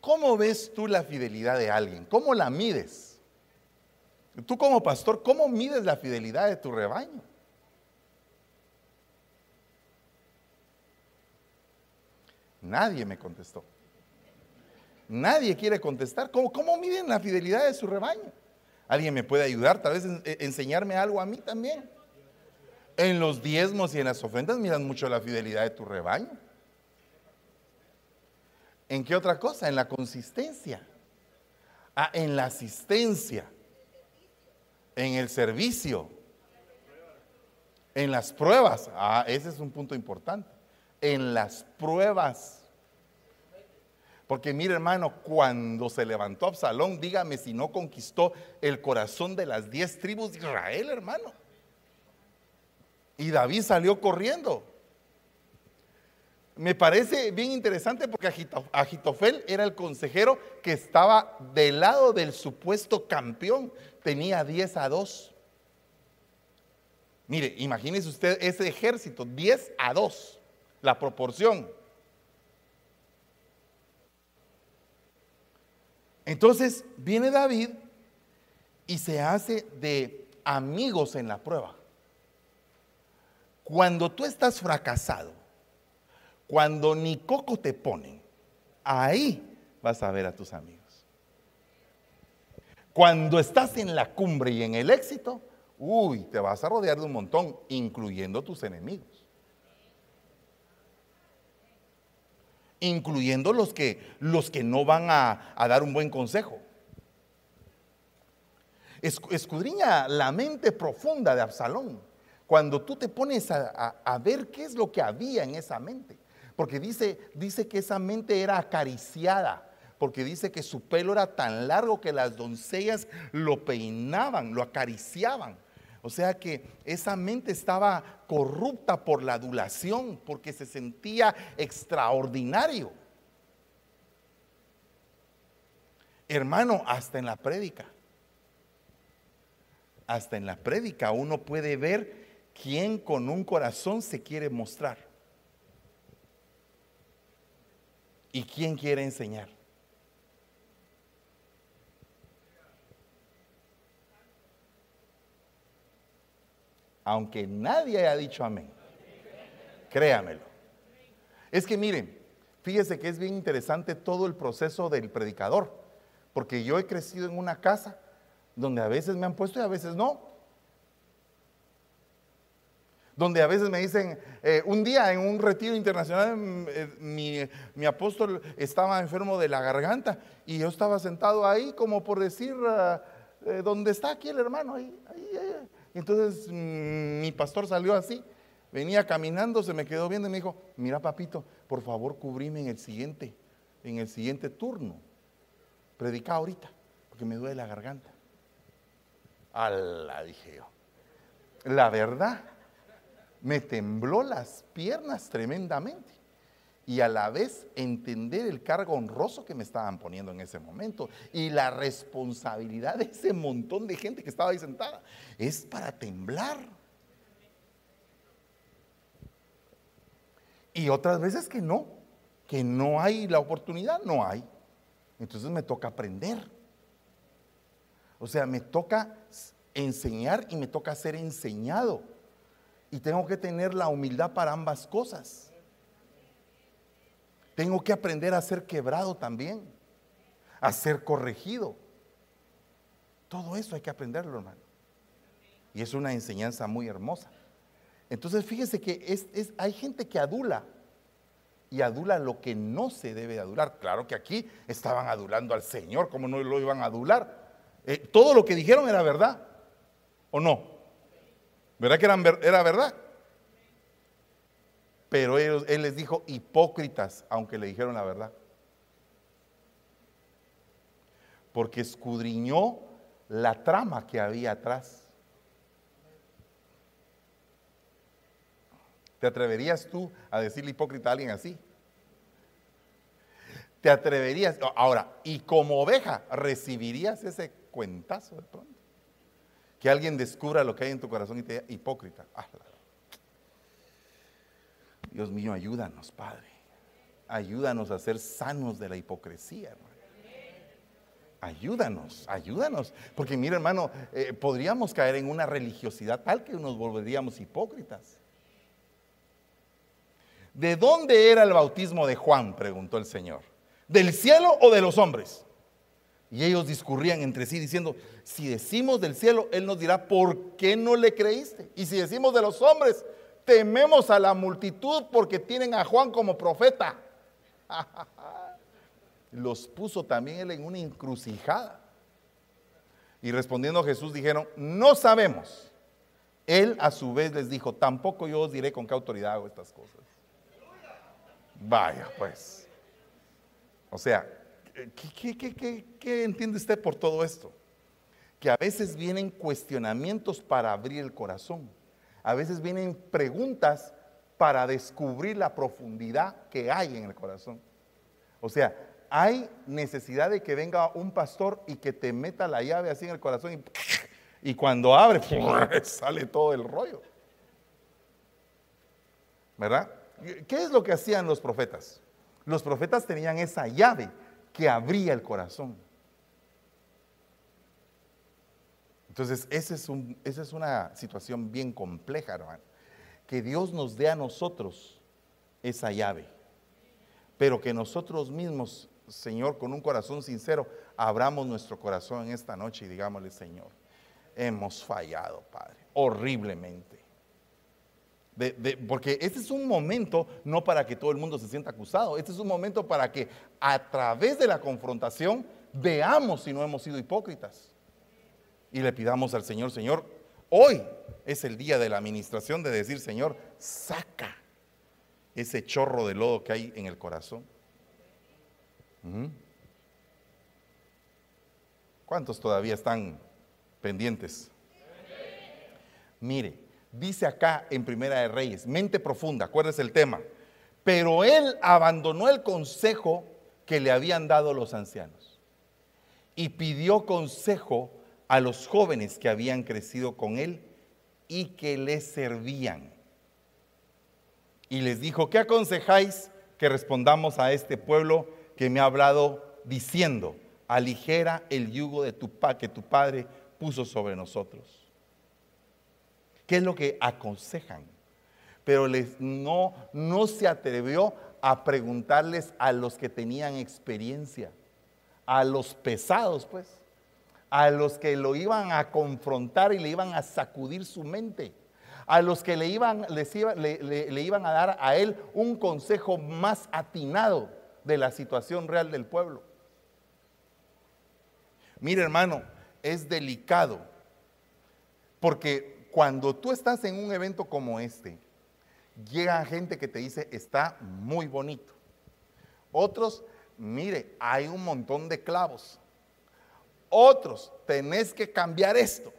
¿Cómo ves tú la fidelidad de alguien? ¿Cómo la mides? Tú como pastor, ¿cómo mides la fidelidad de tu rebaño? Nadie me contestó. Nadie quiere contestar. ¿Cómo, ¿Cómo, miden la fidelidad de su rebaño? ¿Alguien me puede ayudar? Tal vez e, enseñarme algo a mí también. En los diezmos y en las ofrendas miran mucho la fidelidad de tu rebaño. ¿En qué otra cosa? En la consistencia. Ah, en la asistencia. En el servicio. En las pruebas. Ah, ese es un punto importante. En las pruebas. Porque mire hermano, cuando se levantó Absalón, dígame si no conquistó el corazón de las diez tribus de Israel, hermano. Y David salió corriendo. Me parece bien interesante porque Agitofel era el consejero que estaba del lado del supuesto campeón. Tenía 10 a 2. Mire, imagínese usted ese ejército, 10 a 2, la proporción. Entonces viene David y se hace de amigos en la prueba. Cuando tú estás fracasado, cuando ni coco te ponen, ahí vas a ver a tus amigos. Cuando estás en la cumbre y en el éxito, uy, te vas a rodear de un montón, incluyendo tus enemigos. Incluyendo los que, los que no van a, dar un buen consejo. Escudriña la mente profunda de Absalón cuando tú te pones a ver qué es lo que había en esa mente. Porque dice, dice que esa mente era acariciada, porque dice que su pelo era tan largo que las doncellas lo peinaban, lo acariciaban. O sea que esa mente estaba corrupta por la adulación, porque se sentía extraordinario. Hermano, hasta en la prédica, hasta en la prédica uno puede ver quién con un corazón se quiere mostrar. ¿Y quién quiere enseñar? Aunque nadie haya dicho amén. Créamelo. Es que miren, fíjese que es bien interesante todo el proceso del predicador. Porque yo he crecido en una casa donde a veces me han puesto y a veces no. Donde a veces me dicen, eh, un día en un retiro internacional, mm, eh, mi, apóstol estaba enfermo de la garganta y yo estaba sentado ahí como por decir, ah, eh, ¿dónde está aquí el hermano? Ahí, ahí, Entonces mm, mi pastor salió así, venía caminando, se me quedó viendo y me dijo, mira papito, por favor cubrime en el siguiente, en el siguiente turno. Predica ahorita, porque me duele la garganta. Ala, dije yo. La verdad, me tembló las piernas tremendamente. Y a la vez entender el cargo honroso que me estaban poniendo en ese momento y la responsabilidad de ese montón de gente que estaba ahí sentada. Es para temblar. Y otras veces que no, que no hay la oportunidad, no hay. Entonces me toca aprender. O sea, me toca enseñar y me toca ser enseñado. Y tengo que tener la humildad para ambas cosas. Tengo que aprender a ser quebrado también, a ser corregido. Todo eso hay que aprenderlo, hermano. Y es una enseñanza muy hermosa. Entonces, fíjese que es, hay gente que adula y adula lo que no se debe adular. Claro que aquí estaban adulando al Señor, como no lo iban a adular? Eh, todo lo que dijeron era verdad, ¿o no? ¿Verdad que era verdad? Pero él les dijo hipócritas, aunque le dijeron la verdad. Porque escudriñó la trama que había atrás. ¿Te atreverías tú a decirle hipócrita a alguien así? ¿Te atreverías? Ahora, y como oveja, ¿recibirías ese cuentazo de pronto? Que alguien descubra lo que hay en tu corazón y te diga hipócrita. Ah, Dios mío, ayúdanos, Padre. Ayúdanos a ser sanos de la hipocresía, hermano. Ayúdanos, ayúdanos. Porque mira, hermano, eh, podríamos caer en una religiosidad tal que nos volveríamos hipócritas. ¿De dónde era el bautismo de Juan? preguntó el Señor. ¿Del cielo o de los hombres? Y ellos discurrían entre sí diciendo, si decimos del cielo, Él nos dirá, ¿por qué no le creíste? Y si decimos de los hombres, tememos a la multitud porque tienen a Juan como profeta. Los puso también Él en una encrucijada. Y respondiendo Jesús dijeron, no sabemos. Él a su vez les dijo, tampoco yo os diré con qué autoridad hago estas cosas. Vaya, pues. O sea, ¿qué, entiende usted por todo esto? Que a veces vienen cuestionamientos para abrir el corazón. A veces vienen preguntas para descubrir la profundidad que hay en el corazón. O sea, hay necesidad de que venga un pastor y que te meta la llave así en el corazón y, cuando abre, sale todo el rollo. ¿Verdad? ¿Qué es lo que hacían los profetas? Los profetas tenían esa llave que abría el corazón. Entonces, esa es, una situación bien compleja, hermano. Que Dios nos dé a nosotros esa llave, pero que nosotros mismos, Señor, con un corazón sincero, abramos nuestro corazón en esta noche y digámosle, Señor, hemos fallado, Padre, horriblemente porque este es un momento no para que todo el mundo se sienta acusado, este es un momento para que a través de la confrontación veamos si no hemos sido hipócritas. Y le pidamos al Señor, Señor, hoy es el día de la administración de decir, Señor, saca ese chorro de lodo que hay en el corazón. ¿Cuántos todavía están pendientes? Mire, dice acá en Primera de Reyes, mente profunda, acuérdese el tema. Pero él abandonó el consejo que le habían dado los ancianos y pidió consejo a los jóvenes que habían crecido con él y que le servían. Y les dijo, ¿qué aconsejáis que respondamos a este pueblo que me ha hablado diciendo, aligera el yugo de tu pa que tu padre puso sobre nosotros? ¿Qué es lo que aconsejan? Pero les, no, no se atrevió a preguntarles a los que tenían experiencia, a los pesados, pues, a los que lo iban a confrontar y le iban a sacudir su mente, a los que le iban, le, iban a dar a él un consejo más atinado de la situación real del pueblo. Mire hermano, es delicado, porque cuando tú estás en un evento como este, llega gente que te dice, está muy bonito. Otros mire, hay un montón de clavos. Otros, tenés que cambiar esto.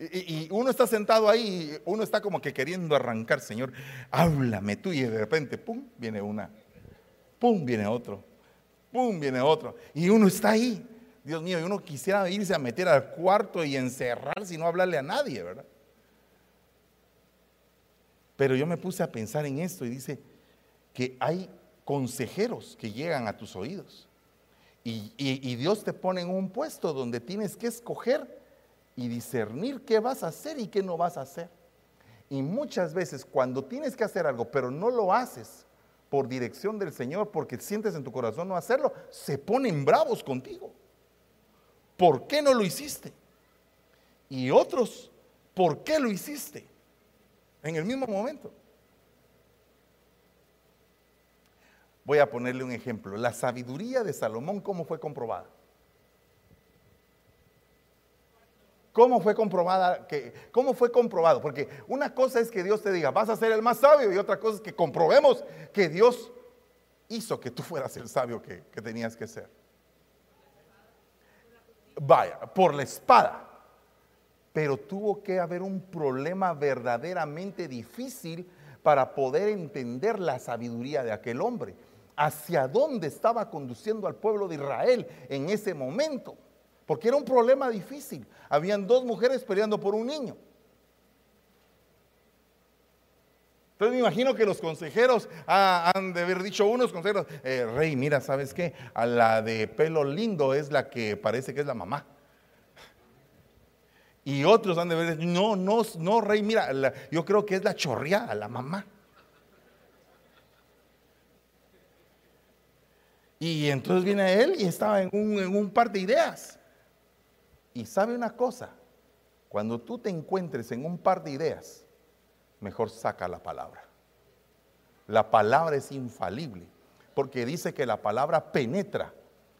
Y, uno está sentado ahí, uno está como que queriendo arrancar, Señor, háblame tú, y de repente, pum, viene una, pum, viene otro, pum, viene otro. Y uno está ahí, Dios mío, y uno quisiera irse a meter al cuarto y encerrarse y no hablarle a nadie, ¿verdad? Pero yo me puse a pensar en esto y dice que hay consejeros que llegan a tus oídos. Y, Dios te pone en un puesto donde tienes que escoger y discernir qué vas a hacer y qué no vas a hacer. Y muchas veces cuando tienes que hacer algo, pero no lo haces por dirección del Señor, porque sientes en tu corazón no hacerlo, se ponen bravos contigo. ¿Por qué no lo hiciste? Y otros, ¿por qué lo hiciste? En el mismo momento. Voy a ponerle un ejemplo. La sabiduría de Salomón, ¿cómo fue comprobada? ¿Cómo fue comprobada? Que, ¿Cómo fue comprobado? Porque una cosa es que Dios te diga, vas a ser el más sabio, y otra cosa es que comprobemos que Dios hizo que tú fueras el sabio que, que tenías que ser. Vaya, por la espada. Pero tuvo que haber un problema verdaderamente difícil para poder entender la sabiduría de aquel hombre hacia dónde estaba conduciendo al pueblo de Israel en ese momento. Porque era un problema difícil. Habían dos mujeres peleando por un niño. Entonces me imagino que los consejeros han de haber dicho unos consejeros, eh, rey, mira, ¿sabes qué? A la de pelo lindo es la que parece que es la mamá. Y otros han de haber dicho, no, no, no, rey, mira, yo creo que es la chorreada, la mamá. Y entonces viene él y estaba en un, par de ideas. Y sabe una cosa, cuando tú te encuentres en un par de ideas, mejor saca la palabra. La palabra es infalible, porque dice que la palabra penetra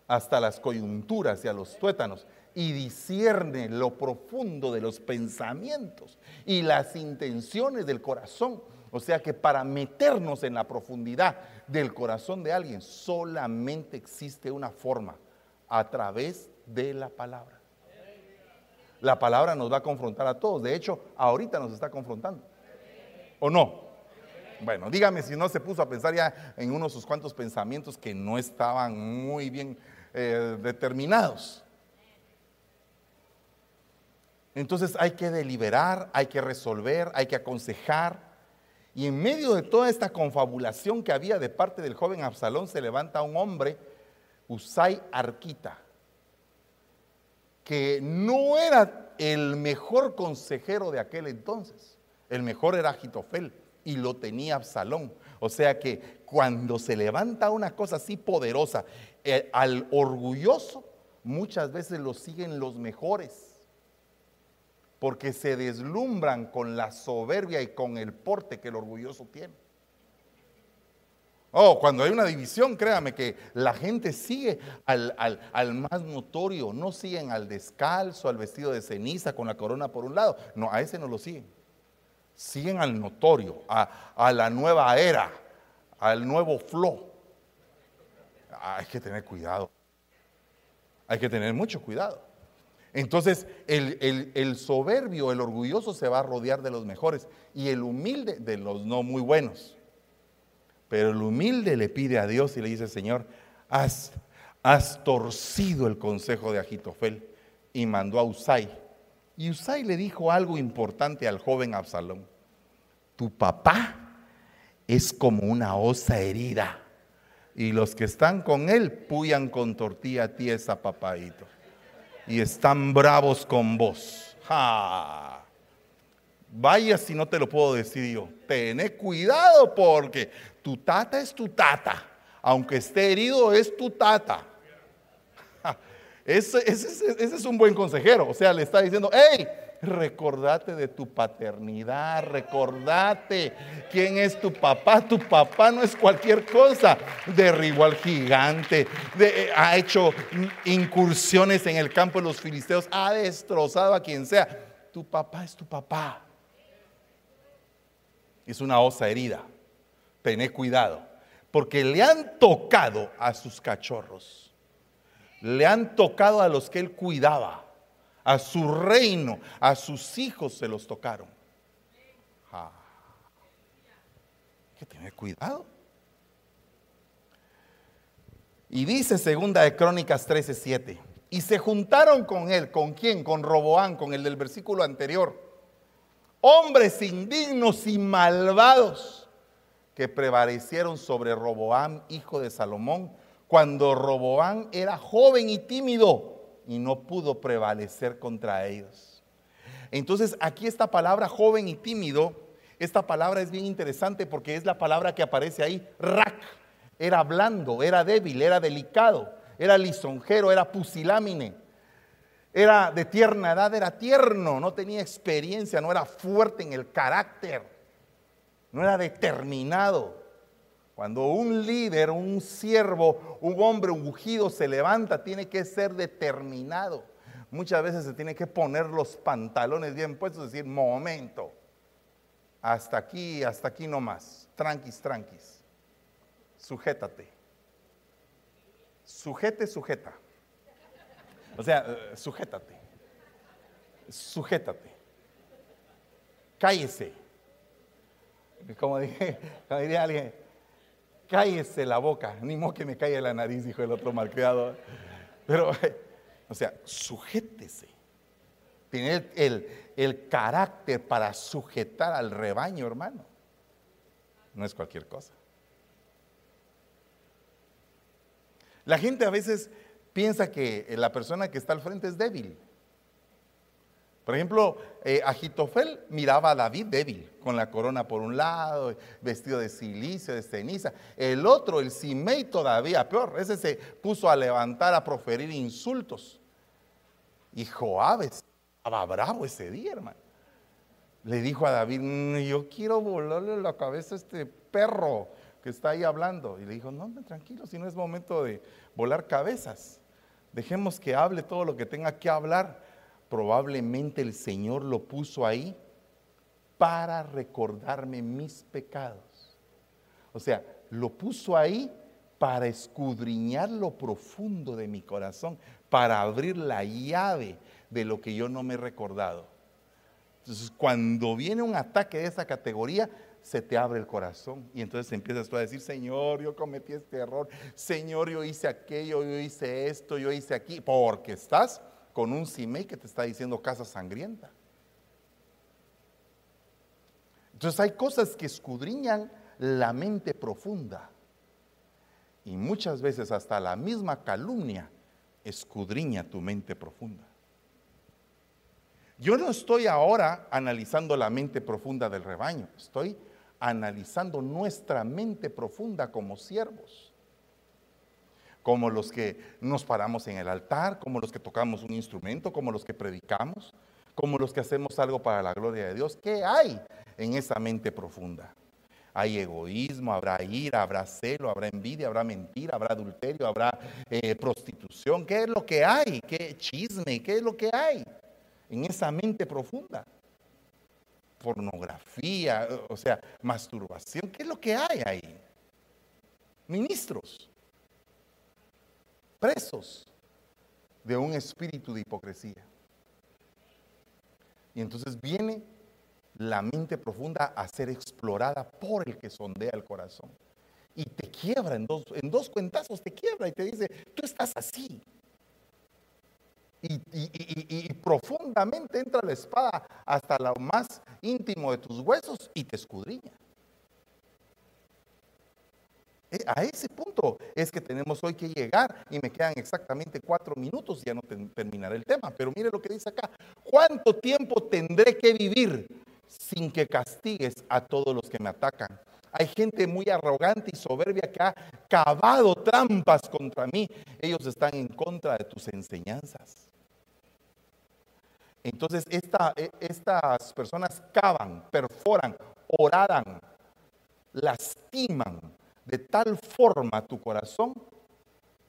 hasta las coyunturas y a los tuétanos y discierne lo profundo de los pensamientos y las intenciones del corazón. O sea que para meternos en la profundidad del corazón de alguien solamente existe una forma, a través de la palabra. La palabra nos va a confrontar a todos. De hecho, ahorita nos está confrontando. ¿O no? Bueno, dígame si no se puso a pensar ya en unos sus cuantos pensamientos que no estaban muy bien eh, determinados. Entonces hay que deliberar, hay que resolver, hay que aconsejar, y en medio de toda esta confabulación que había de parte del joven Absalón, se levanta un hombre, Usai Arquita, que no era el mejor consejero de aquel entonces. El mejor era Agitofel y lo tenía Absalón. O sea que cuando se levanta una cosa así poderosa, eh, al orgulloso muchas veces lo siguen los mejores porque se deslumbran con la soberbia y con el porte que el orgulloso tiene. Oh, cuando hay una división, créame que la gente sigue al, más notorio, no siguen al descalzo, al vestido de ceniza con la corona por un lado, no, a ese no lo siguen. Siguen al notorio, a, a la nueva era, al nuevo flow. Hay que tener cuidado. Hay que tener mucho cuidado. Entonces el, soberbio, el orgulloso se va a rodear de los mejores y el humilde de los no muy buenos. Pero el humilde le pide a Dios y le dice, Señor, has, has torcido el consejo de Agitofel y mandó a Usai. Y Usai le dijo algo importante al joven Absalón. Tu papá es como una osa herida y los que están con él puyan con tortilla tiesa, papadito y están bravos con vos. Vaya si no te lo puedo decir yo. Tené cuidado porque tu tata es tu tata. Aunque esté herido, es tu tata. ese, es un buen consejero. O sea, le está diciendo, hey, recordate de tu paternidad, recordate quién es tu papá. Tu papá no es cualquier cosa. Derribó al gigante, eh, ha hecho incursiones en el campo de los filisteos, ha destrozado a quien sea. Tu papá es tu papá. Es una osa herida. Tené cuidado, porque le han tocado a sus cachorros le han tocado a los que él cuidaba, a su reino, a sus hijos se los tocaron. Hay que tener cuidado. Y dice segunda de Crónicas 13:7, y se juntaron con él, ¿con quién? Con Roboán, con el del versículo anterior. Hombres indignos y malvados que prevalecieron sobre Roboán, hijo de Salomón, cuando Roboán era joven y tímido y no pudo prevalecer contra ellos. Entonces aquí esta palabra joven y tímido, esta palabra es bien interesante porque es la palabra que aparece ahí, rak. Era blando, era débil, era delicado, era lisonjero, era pusilámine. Era de tierna edad, era tierno, no tenía experiencia, no era fuerte en el carácter, no era determinado. Cuando un líder, un siervo, un hombre ungido se levanta, tiene que ser determinado. Muchas veces se tiene que poner los pantalones bien puestos, decir, momento, hasta aquí, hasta aquí no más, tranquis, tranquis, sujétate. Sujete, sujeta. O sea, eh, sujétate. Sujétate. Cállese. Como, dije, como diría alguien, cállese la boca, ni modo que me calle la nariz, dijo el otro malcriado. Pero, o sea, sujétese. Tiene el, el carácter para sujetar al rebaño, hermano. No es cualquier cosa. La gente a veces piensa que la persona que está al frente es débil. Por ejemplo, eh, Agitofel miraba a David débil, con la corona por un lado, vestido de silicio, de ceniza. El otro, el Simei, todavía peor. Ese se puso a levantar, a proferir insultos. Y Joab estaba bravo ese día, hermano. Le dijo a David, mm, yo quiero volarle la cabeza a este perro que está ahí hablando. Y le dijo, no, tranquilo, si no es momento de volar cabezas. Dejemos que hable todo lo que tenga que hablar probablemente el Señor lo puso ahí para recordarme mis pecados. O sea, lo puso ahí para escudriñar lo profundo de mi corazón, para abrir la llave de lo que yo no me he recordado. Entonces, cuando viene un ataque de esa categoría, se te abre el corazón y entonces empiezas tú a decir, Señor, yo cometí este error, Señor, yo hice aquello, yo hice esto, yo hice aquí, porque estás con un simei que te está diciendo casa sangrienta. Entonces hay cosas que escudriñan la mente profunda. Y muchas veces hasta la misma calumnia escudriña tu mente profunda. Yo no estoy ahora analizando la mente profunda del rebaño, estoy analizando nuestra mente profunda como siervos como los que nos paramos en el altar, como los que tocamos un instrumento, como los que predicamos, como los que hacemos algo para la gloria de Dios. ¿Qué hay en esa mente profunda? Hay egoísmo, habrá ira, habrá celo, habrá envidia, habrá mentira, habrá adulterio, habrá eh, prostitución. ¿Qué es lo que hay? ¿Qué chisme? ¿Qué es lo que hay en esa mente profunda? Pornografía, o sea, masturbación. ¿Qué es lo que hay ahí? Ministros presos de un espíritu de hipocresía. Y entonces viene la mente profunda a ser explorada por el que sondea el corazón. Y te quiebra en dos, en dos cuentazos, te quiebra y te dice, tú estás así. Y, y, profundamente entra la espada hasta lo más íntimo de tus huesos y te escudriña. Eh, a ese punto es que tenemos hoy que llegar y me quedan exactamente cuatro minutos, ya no terminaré el tema, pero mire lo que dice acá. ¿Cuánto tiempo tendré que vivir sin que castigues a todos los que me atacan? hay gente muy arrogante y soberbia que ha cavado trampas contra mí. Ellos están en contra de tus enseñanzas. Entonces e, estas personas cavan, perforan, oradan, lastiman de tal forma tu corazón,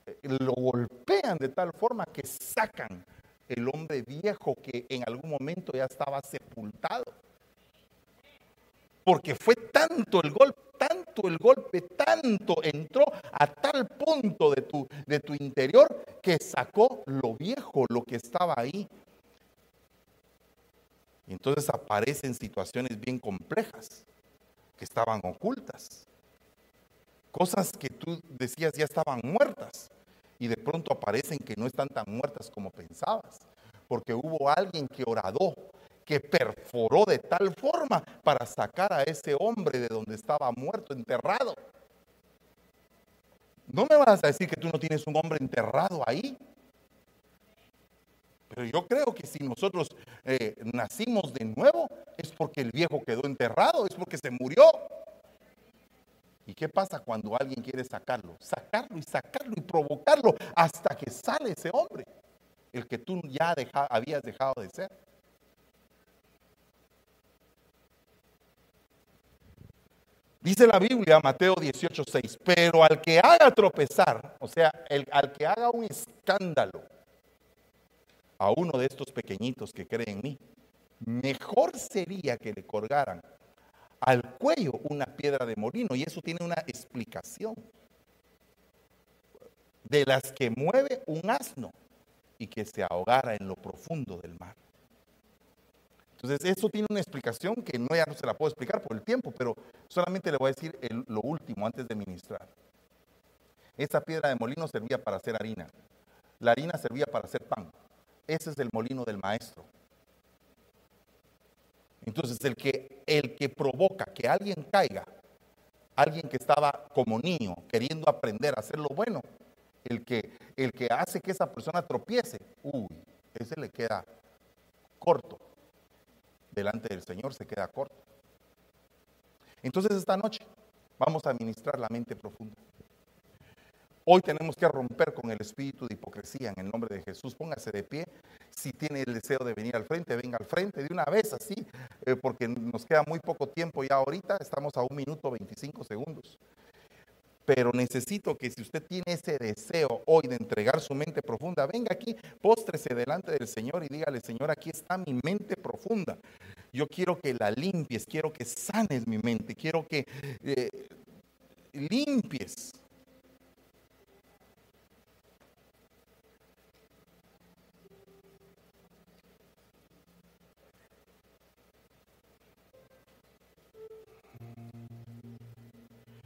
eh, lo golpean de tal forma que sacan el hombre viejo que en algún momento ya estaba sepultado. Porque fue tanto el golpe, tanto el golpe, tanto entró a tal punto de tu, de tu interior que sacó lo viejo, lo que estaba ahí. entonces aparecen situaciones bien complejas que estaban ocultas. Cosas que tú decías ya estaban muertas y de pronto aparecen que no están tan muertas como pensabas, porque hubo alguien que oradó, que perforó de tal forma para sacar a ese hombre de donde estaba muerto, enterrado. No me vas a decir que tú no tienes un hombre enterrado ahí. Pero yo creo que si nosotros eh, nacimos de nuevo es porque el viejo quedó enterrado, es porque se murió. ¿Y qué pasa cuando alguien quiere sacarlo? Sacarlo y sacarlo y provocarlo hasta que sale ese hombre, el que tú ya habías dejado de ser. Dice la Biblia, Mateo 18:6, pero al que haga tropezar, o sea, el, al que haga un escándalo a uno de estos pequeñitos que creen en mí, mejor sería que le colgaran al cuello una piedra de molino y eso tiene una explicación de las que mueve un asno y que se ahogara en lo profundo del mar. Entonces, eso tiene una explicación que no ya no se la puedo explicar por el tiempo, pero solamente le voy a decir lo último antes de ministrar. Esa piedra de molino servía para hacer harina. La harina servía para hacer pan. Ese es el molino del maestro. Entonces, el que, el que provoca que alguien caiga, alguien que estaba como niño queriendo aprender a hacer lo bueno, el que, el que hace que esa persona tropiece, uy, ese le queda corto. Delante del Señor se queda corto. Entonces, esta noche vamos a ministrar la mente profunda. Hoy tenemos que romper con el espíritu de hipocresía en el nombre de Jesús. Póngase de pie. Si tiene el deseo de venir al frente, venga al frente de una vez así, eh, porque nos queda muy poco tiempo ya ahorita. Estamos a un minuto 25 segundos. Pero necesito que si usted tiene ese deseo hoy de entregar su mente profunda, venga aquí, póstrese delante del Señor y dígale, Señor, aquí está mi mente profunda. Yo quiero que la limpies, quiero que sanes mi mente, quiero que eh, limpies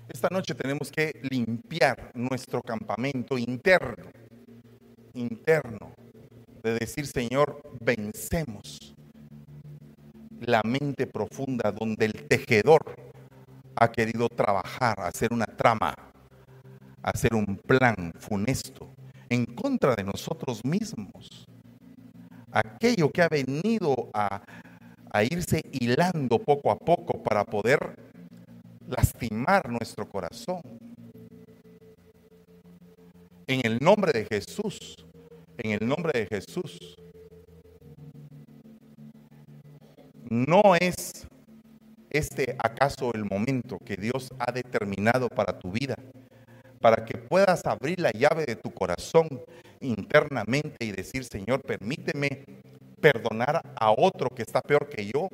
Esta noche tenemos que limpiar nuestro campamento interno, interno, de decir, Señor, vencemos la mente profunda donde el tejedor ha querido trabajar, hacer una trama, hacer un plan funesto en contra de nosotros mismos. Aquello que ha venido a, a irse hilando poco a poco para poder nuestro corazón. En el nombre de Jesús, en el nombre de Jesús, no es este acaso el momento que Dios ha determinado para tu vida, para que puedas abrir la llave de tu corazón internamente y decir, Señor, permíteme perdonar a otro que está peor que yo,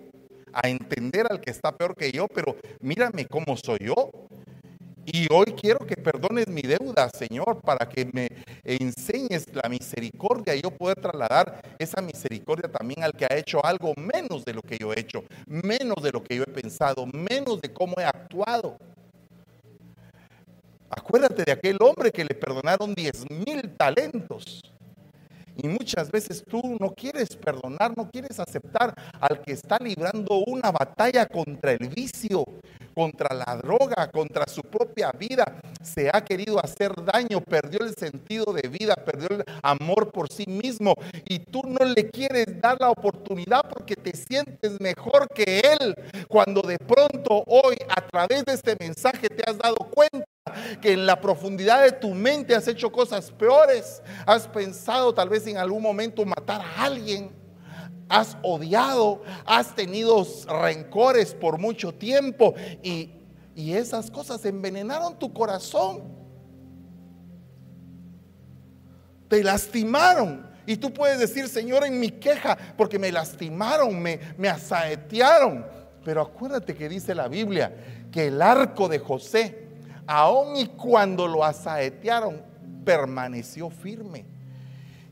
a entender al que está peor que yo, pero mírame cómo soy yo. Y hoy quiero que perdones mi deuda, Señor, para que me enseñes la misericordia y yo pueda trasladar esa misericordia también al que ha hecho algo menos de lo que yo he hecho, menos de lo que yo he pensado, menos de cómo he actuado. Acuérdate de aquel hombre que le perdonaron diez mil talentos. Y muchas veces tú no quieres perdonar, no quieres aceptar al que está librando una batalla contra el vicio, contra la droga, contra su propia vida, se ha querido hacer daño, perdió el sentido de vida, perdió el amor por sí mismo. Y tú no le quieres dar la oportunidad porque te sientes mejor que él, cuando de pronto hoy a través de este mensaje te has dado cuenta que en la profundidad de tu mente has hecho cosas peores, has pensado tal vez en algún momento matar a alguien has odiado, has tenido rencores por mucho tiempo y, esas cosas envenenaron tu corazón. Te lastimaron. Y tú puedes decir, Señor, en mi queja, porque me lastimaron, me, me asaetearon. Pero acuérdate que dice la Biblia que el arco de José, aun y cuando lo asaetearon, permaneció firme.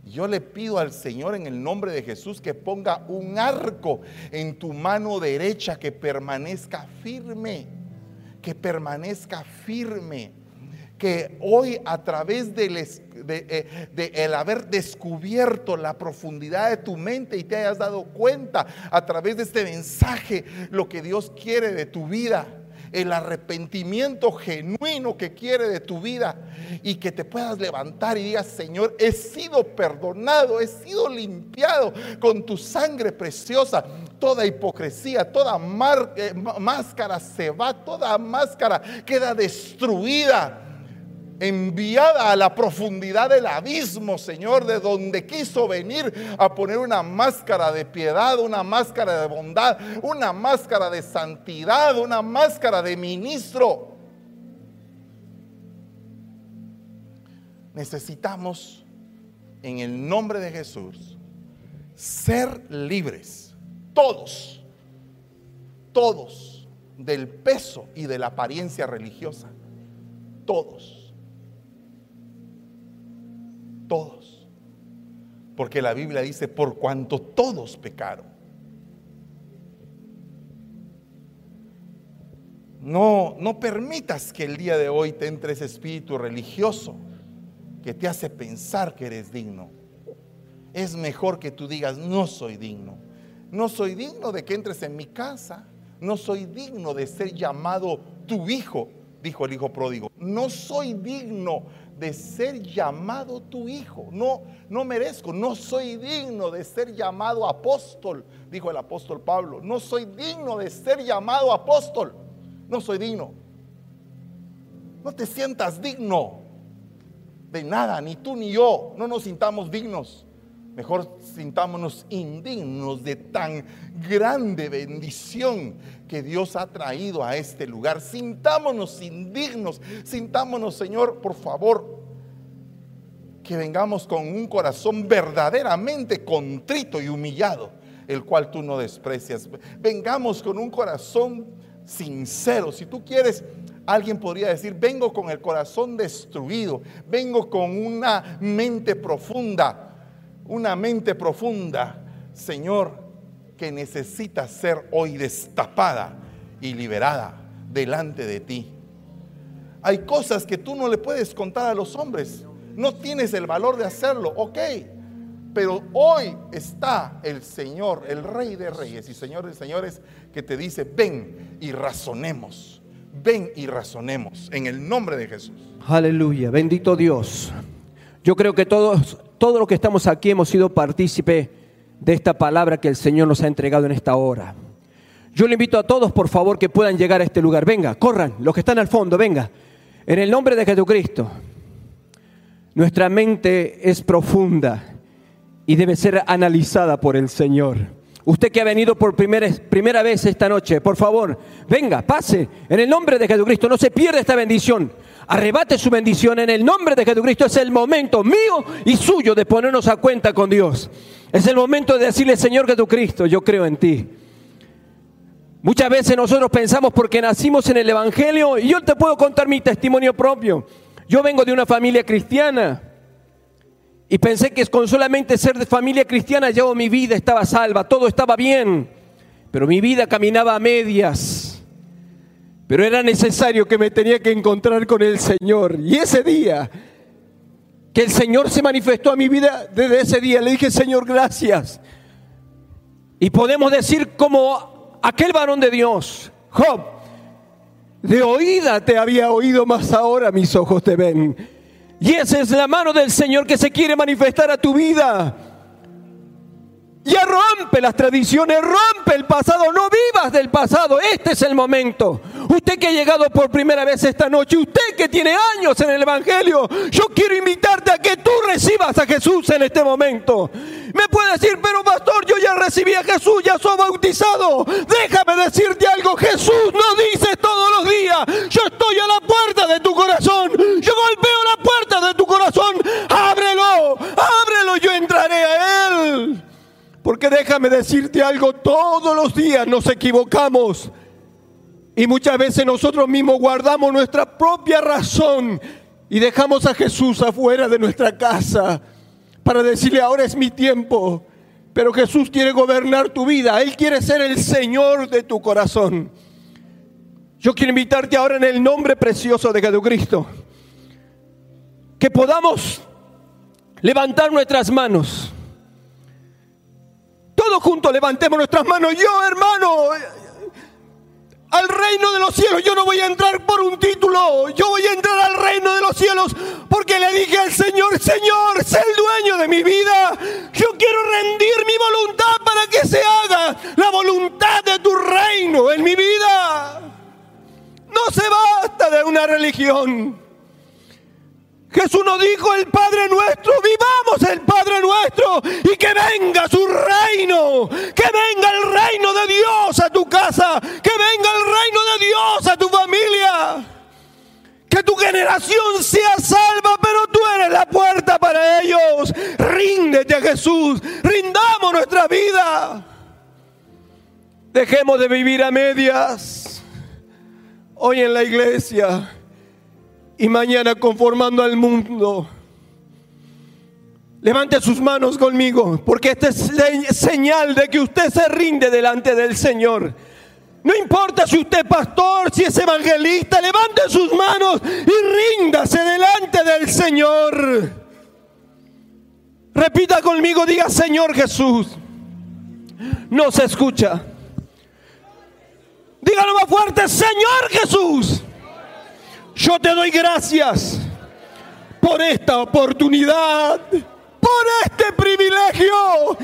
Yo le pido al Señor en el nombre de Jesús que ponga un arco en tu mano derecha que permanezca firme, que permanezca firme. Que hoy a través del de, el haber descubierto la profundidad de tu mente y te hayas dado cuenta a través de este mensaje lo que Dios quiere de tu vida el arrepentimiento genuino que quiere de tu vida y que te puedas levantar y digas, Señor, he sido perdonado, he sido limpiado con tu sangre preciosa. Toda hipocresía, toda eh, máscara se va, toda máscara queda destruida enviada a la profundidad del abismo, Señor, de donde quiso venir a poner una máscara de piedad, una máscara de bondad, una máscara de santidad, una máscara de ministro. Necesitamos, en el nombre de Jesús, ser libres, todos, todos, del peso y de la apariencia religiosa, todos todos. Porque la Biblia dice, por cuanto todos pecaron. No, no permitas que el día de hoy te entre ese espíritu religioso que te hace pensar que eres digno. Es mejor que tú digas, no soy digno. No soy digno de que entres en mi casa. No soy digno de ser llamado tu hijo, dijo el hijo pródigo. No soy digno de ser llamado tu hijo. No, no merezco, no soy digno de ser llamado apóstol, dijo el apóstol Pablo. No soy digno de ser llamado apóstol. No soy digno. No te sientas digno de nada, ni tú ni yo. No nos sintamos dignos. Mejor sintámonos indignos de tan grande bendición que Dios ha traído a este lugar. Sintámonos indignos, sintámonos, Señor, por favor, que vengamos con un corazón verdaderamente contrito y humillado, el cual tú no desprecias. Vengamos con un corazón sincero. Si tú quieres Alguien podría decir, vengo con el corazón destruido, vengo con una mente profunda, una mente profunda, Señor, que necesita ser hoy destapada y liberada delante de ti. Hay cosas que tú no le puedes contar a los hombres. No tienes el valor de hacerlo, ok. Pero hoy está el Señor, el Rey de Reyes y Señores de Señores, que te dice, ven y razonemos. Ven y razonemos en el nombre de Jesús. Aleluya, bendito Dios. Yo creo que todos todos los que estamos aquí hemos sido partícipe de esta palabra que el Señor nos ha entregado en esta hora. Yo le invito a todos, por favor, que puedan llegar a este lugar. Venga, corran, los que están al fondo, venga. En el nombre de Jesucristo. Nuestra mente es profunda y debe ser analizada por el Señor. Usted que ha venido por primera, primera vez esta noche, por favor, venga, pase. En el nombre de Jesucristo, no se pierda esta bendición arrebate su bendición en el nombre de Jesucristo. Es el momento mío y suyo de ponernos a cuenta con Dios. Es el momento de decirle, Señor Jesucristo, yo creo en ti. Muchas veces nosotros pensamos porque nacimos en el Evangelio, y yo te puedo contar mi testimonio propio. Yo vengo de una familia cristiana y pensé que con solamente ser de familia cristiana ya mi vida estaba salva, todo estaba bien, pero mi vida caminaba a medias. Pero era necesario que me tenía que encontrar con el Señor. Y ese día que el Señor se manifestó a mi vida, desde ese día le dije, Señor, gracias. Y podemos decir como aquel varón de Dios, Job, De oída te había oído, más ahora mis ojos te ven. Y esa es la mano del Señor que se quiere manifestar a tu vida. Ya rompe las tradiciones, rompe el pasado, no vivas del pasado, este es el momento. Usted que ha llegado por primera vez esta noche, usted que tiene años en el Evangelio, yo quiero invitarte a que tú recibas a Jesús en este momento. Me puede decir, pero pastor, yo ya recibí a Jesús, ya soy bautizado. Déjame decirte algo, Jesús no dice todos los días, yo estoy a la puerta de tu corazón, yo golpeo la puerta de tu corazón, ábrelo, ábrelo, yo entraré a él. Porque déjame decirte algo, todos los días nos equivocamos. Y muchas veces nosotros mismos guardamos nuestra propia razón y dejamos a Jesús afuera de nuestra casa para decirle, ahora es mi tiempo. Pero Jesús quiere gobernar tu vida, Él quiere ser el Señor de tu corazón. Yo quiero invitarte ahora en el nombre precioso de Jesucristo, que podamos levantar nuestras manos todos juntos levantemos nuestras manos. Yo, hermano, al reino de los cielos yo no voy a entrar por un título. Yo voy a entrar al reino de los cielos porque le dije al Señor, Señor, sé el dueño de mi vida. Yo quiero rendir mi voluntad para que se haga la voluntad de tu reino en mi vida. No se basta de una religión. Jesús nos dijo el Padre nuestro, vivamos el Padre nuestro y que venga su reino, que venga el reino de Dios a tu casa, que venga el reino de Dios a tu familia. Que tu generación sea salva, pero tú eres la puerta para ellos. Ríndete a Jesús, rindamos nuestra vida. Dejemos de vivir a medias. Hoy en la iglesia y mañana conformando al mundo. Levante sus manos conmigo, porque esta es señal de que usted se rinde delante del Señor. No importa si usted es pastor, si es evangelista, levante sus manos y ríndase delante del Señor. Repita conmigo, diga Señor Jesús. No se escucha. Dígalo más fuerte, Señor Jesús. Yo te doy gracias por esta oportunidad, por este privilegio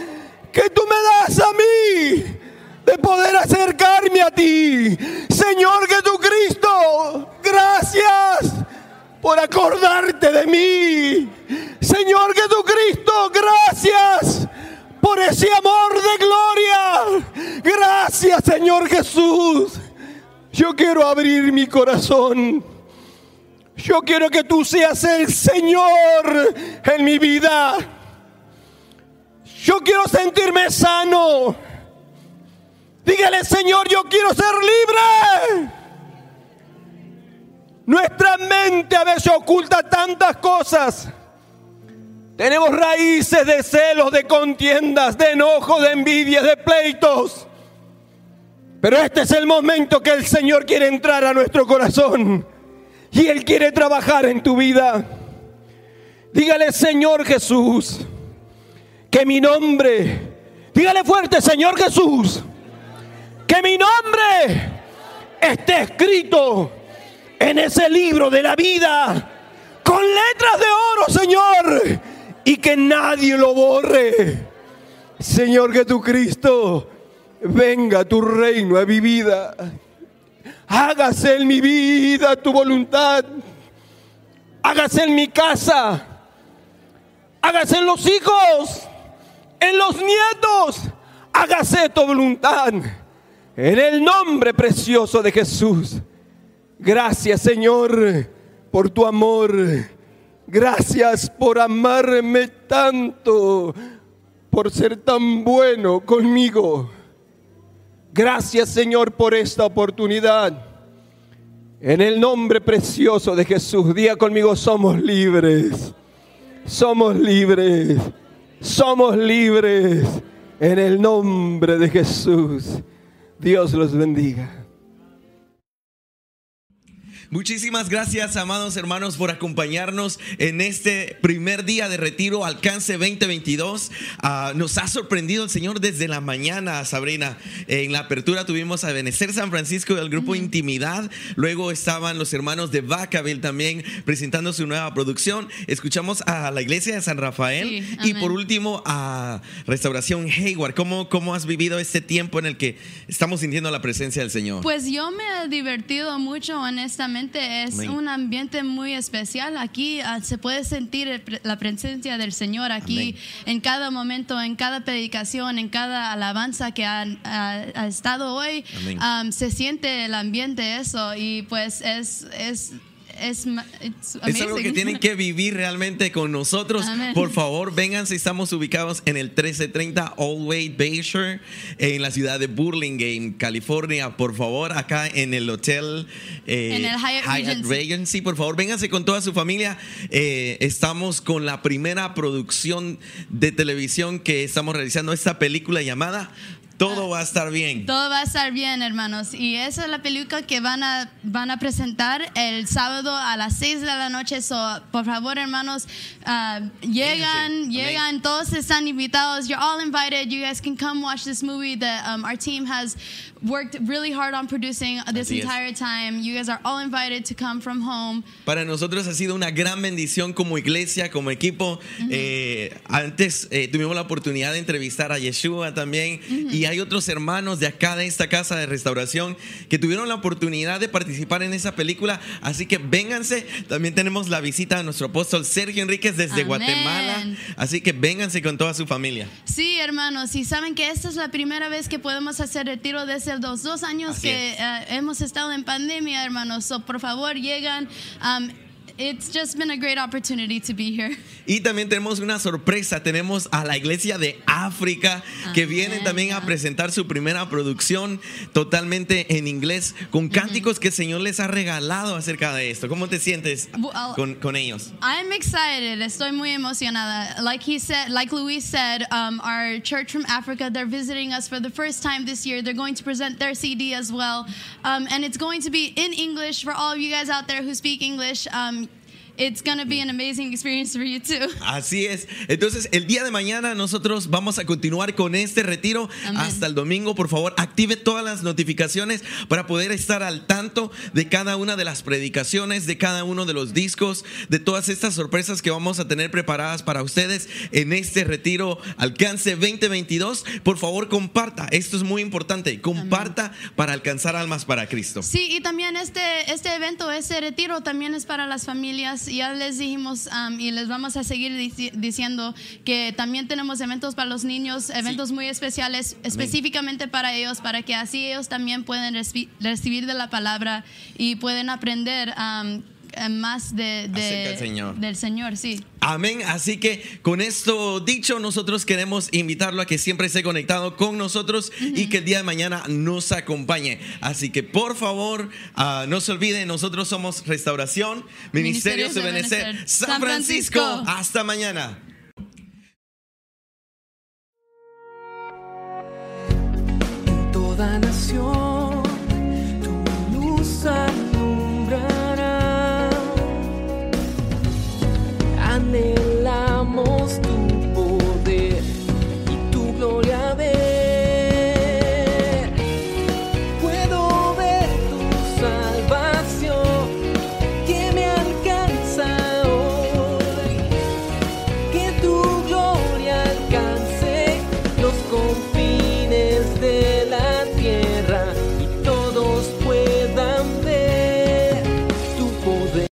que tú me das a mí de poder acercarme a ti. Señor Jesucristo, gracias por acordarte de mí. Señor Jesucristo, gracias por ese amor de gloria. Gracias, Señor Jesús. Yo quiero abrir mi corazón yo quiero que tú seas el Señor en mi vida. Yo quiero sentirme sano. Dígale, Señor, yo quiero ser libre. Nuestra mente a veces oculta tantas cosas. Tenemos raíces de celos, de contiendas, de enojo, de envidia, de pleitos. Pero este es el momento que el Señor quiere entrar a nuestro corazón y Él quiere trabajar en tu vida. Dígale, Señor Jesús, que mi nombre, dígale fuerte, Señor Jesús, que mi nombre esté escrito en ese libro de la vida con letras de oro, Señor, y que nadie lo borre. Señor Jesucristo, venga tu reino a mi vida. Hágase en mi vida tu voluntad. Hágase en mi casa. Hágase en los hijos. En los nietos. Hágase tu voluntad. En el nombre precioso de Jesús. Gracias Señor por tu amor. Gracias por amarme tanto. Por ser tan bueno conmigo. Gracias Señor por esta oportunidad. En el nombre precioso de Jesús, día conmigo, somos libres. Somos libres. Somos libres. En el nombre de Jesús. Dios los bendiga. Muchísimas gracias, amados hermanos, por acompañarnos en este primer día de retiro Alcance 2022. Ah, nos ha sorprendido el Señor desde la mañana, Sabrina. En la apertura tuvimos a Benecer San Francisco del grupo Intimidad. Luego estaban los hermanos de Vacaville también presentando su nueva producción. Escuchamos a la iglesia de San Rafael Sí, y por último a Restauración Hayward. ¿Cómo, ¿Cómo has vivido este tiempo en el que estamos sintiendo la presencia del Señor? Pues yo me he divertido mucho, honestamente. Es Amén. un ambiente muy especial. Aquí ah, se puede sentir el la presencia del Señor aquí Amén. en cada momento, en cada predicación, en cada alabanza que ha, ha- ha estado hoy. Um, se siente el ambiente eso y pues es es es algo que tienen que vivir realmente con nosotros. Amén. Por favor, vénganse. Estamos ubicados en el 1330 Old Way Bayshore, en la ciudad de Burlingame, California. Por favor, acá en el hotel eh, En el Hyatt Regency. Regency. Por favor, vénganse con toda su familia. Eh, estamos con la primera producción de televisión que estamos realizando, esta película llamada Todo va a estar bien. Todo va a estar bien, hermanos. Y esa es la película que van a, van a presentar el sábado a las 6 de la noche. So, por favor, hermanos, ah, llegan, llegan, todos están invitados. You're all invited. You guys can come watch this movie that um, our team has worked really hard on producing this Así es. entire time. You guys are all invited to come from home. Para nosotros ha sido una gran bendición como iglesia, como equipo. Eh, antes eh, tuvimos la oportunidad de entrevistar a Yeshua también y hay otros hermanos de acá de esta casa de restauración que tuvieron la oportunidad de participar en esa película. Así que vénganse. También tenemos la visita de nuestro apóstol Sergio Enríquez desde Amén. Guatemala. Así que vénganse con toda su familia. Sí, hermanos, y saben que esta es la primera vez que podemos hacer retiro desde los dos años Así que eh, hemos estado en pandemia, hermanos. So, por favor, llegan. Um, it's just been a great opportunity to be here. Y también tenemos una sorpresa, tenemos a la iglesia de África que Amén. vienen también a presentar su primera producción totalmente en inglés con cánticos que el Señor les ha regalado acerca de esto. ¿Cómo te sientes con, con ellos? I'm excited. Estoy muy emocionada. Like he said, like Luis said, um, our church from Africa, they're visiting us for the first time this year. They're going to present their CD as well. Um, and it's going to be in English for all of you guys out there who speak English. Um, it's going to be an amazing experience for you too. Así es. Entonces, el día de mañana nosotros vamos a continuar con este retiro Amén. hasta el domingo. Por favor, active todas las notificaciones para poder estar al tanto de cada una de las predicaciones, de cada uno de los discos, de todas estas sorpresas que vamos a tener preparadas para ustedes en este retiro Alcance 2022. Por favor, comparta. Esto es muy importante. Comparta para alcanzar almas para Cristo. Sí, y también este, este evento, este retiro también es para las familias. Ya les dijimos um, y les vamos a seguir dici- diciendo que también tenemos eventos para los niños, eventos muy especiales específicamente para ellos, para que así ellos también pueden recibir de la palabra y pueden aprender um, eh, más del, Señor. del Señor, sí. Amén. Así que con esto dicho, nosotros queremos invitarlo a que siempre esté conectado con nosotros y que el día de mañana nos acompañe. Así que por favor, ah, no se olviden, nosotros somos Restauración, Ministerio, Ministerio de Benecer, San Francisco. Hasta mañana. Toda nación, tu luz me.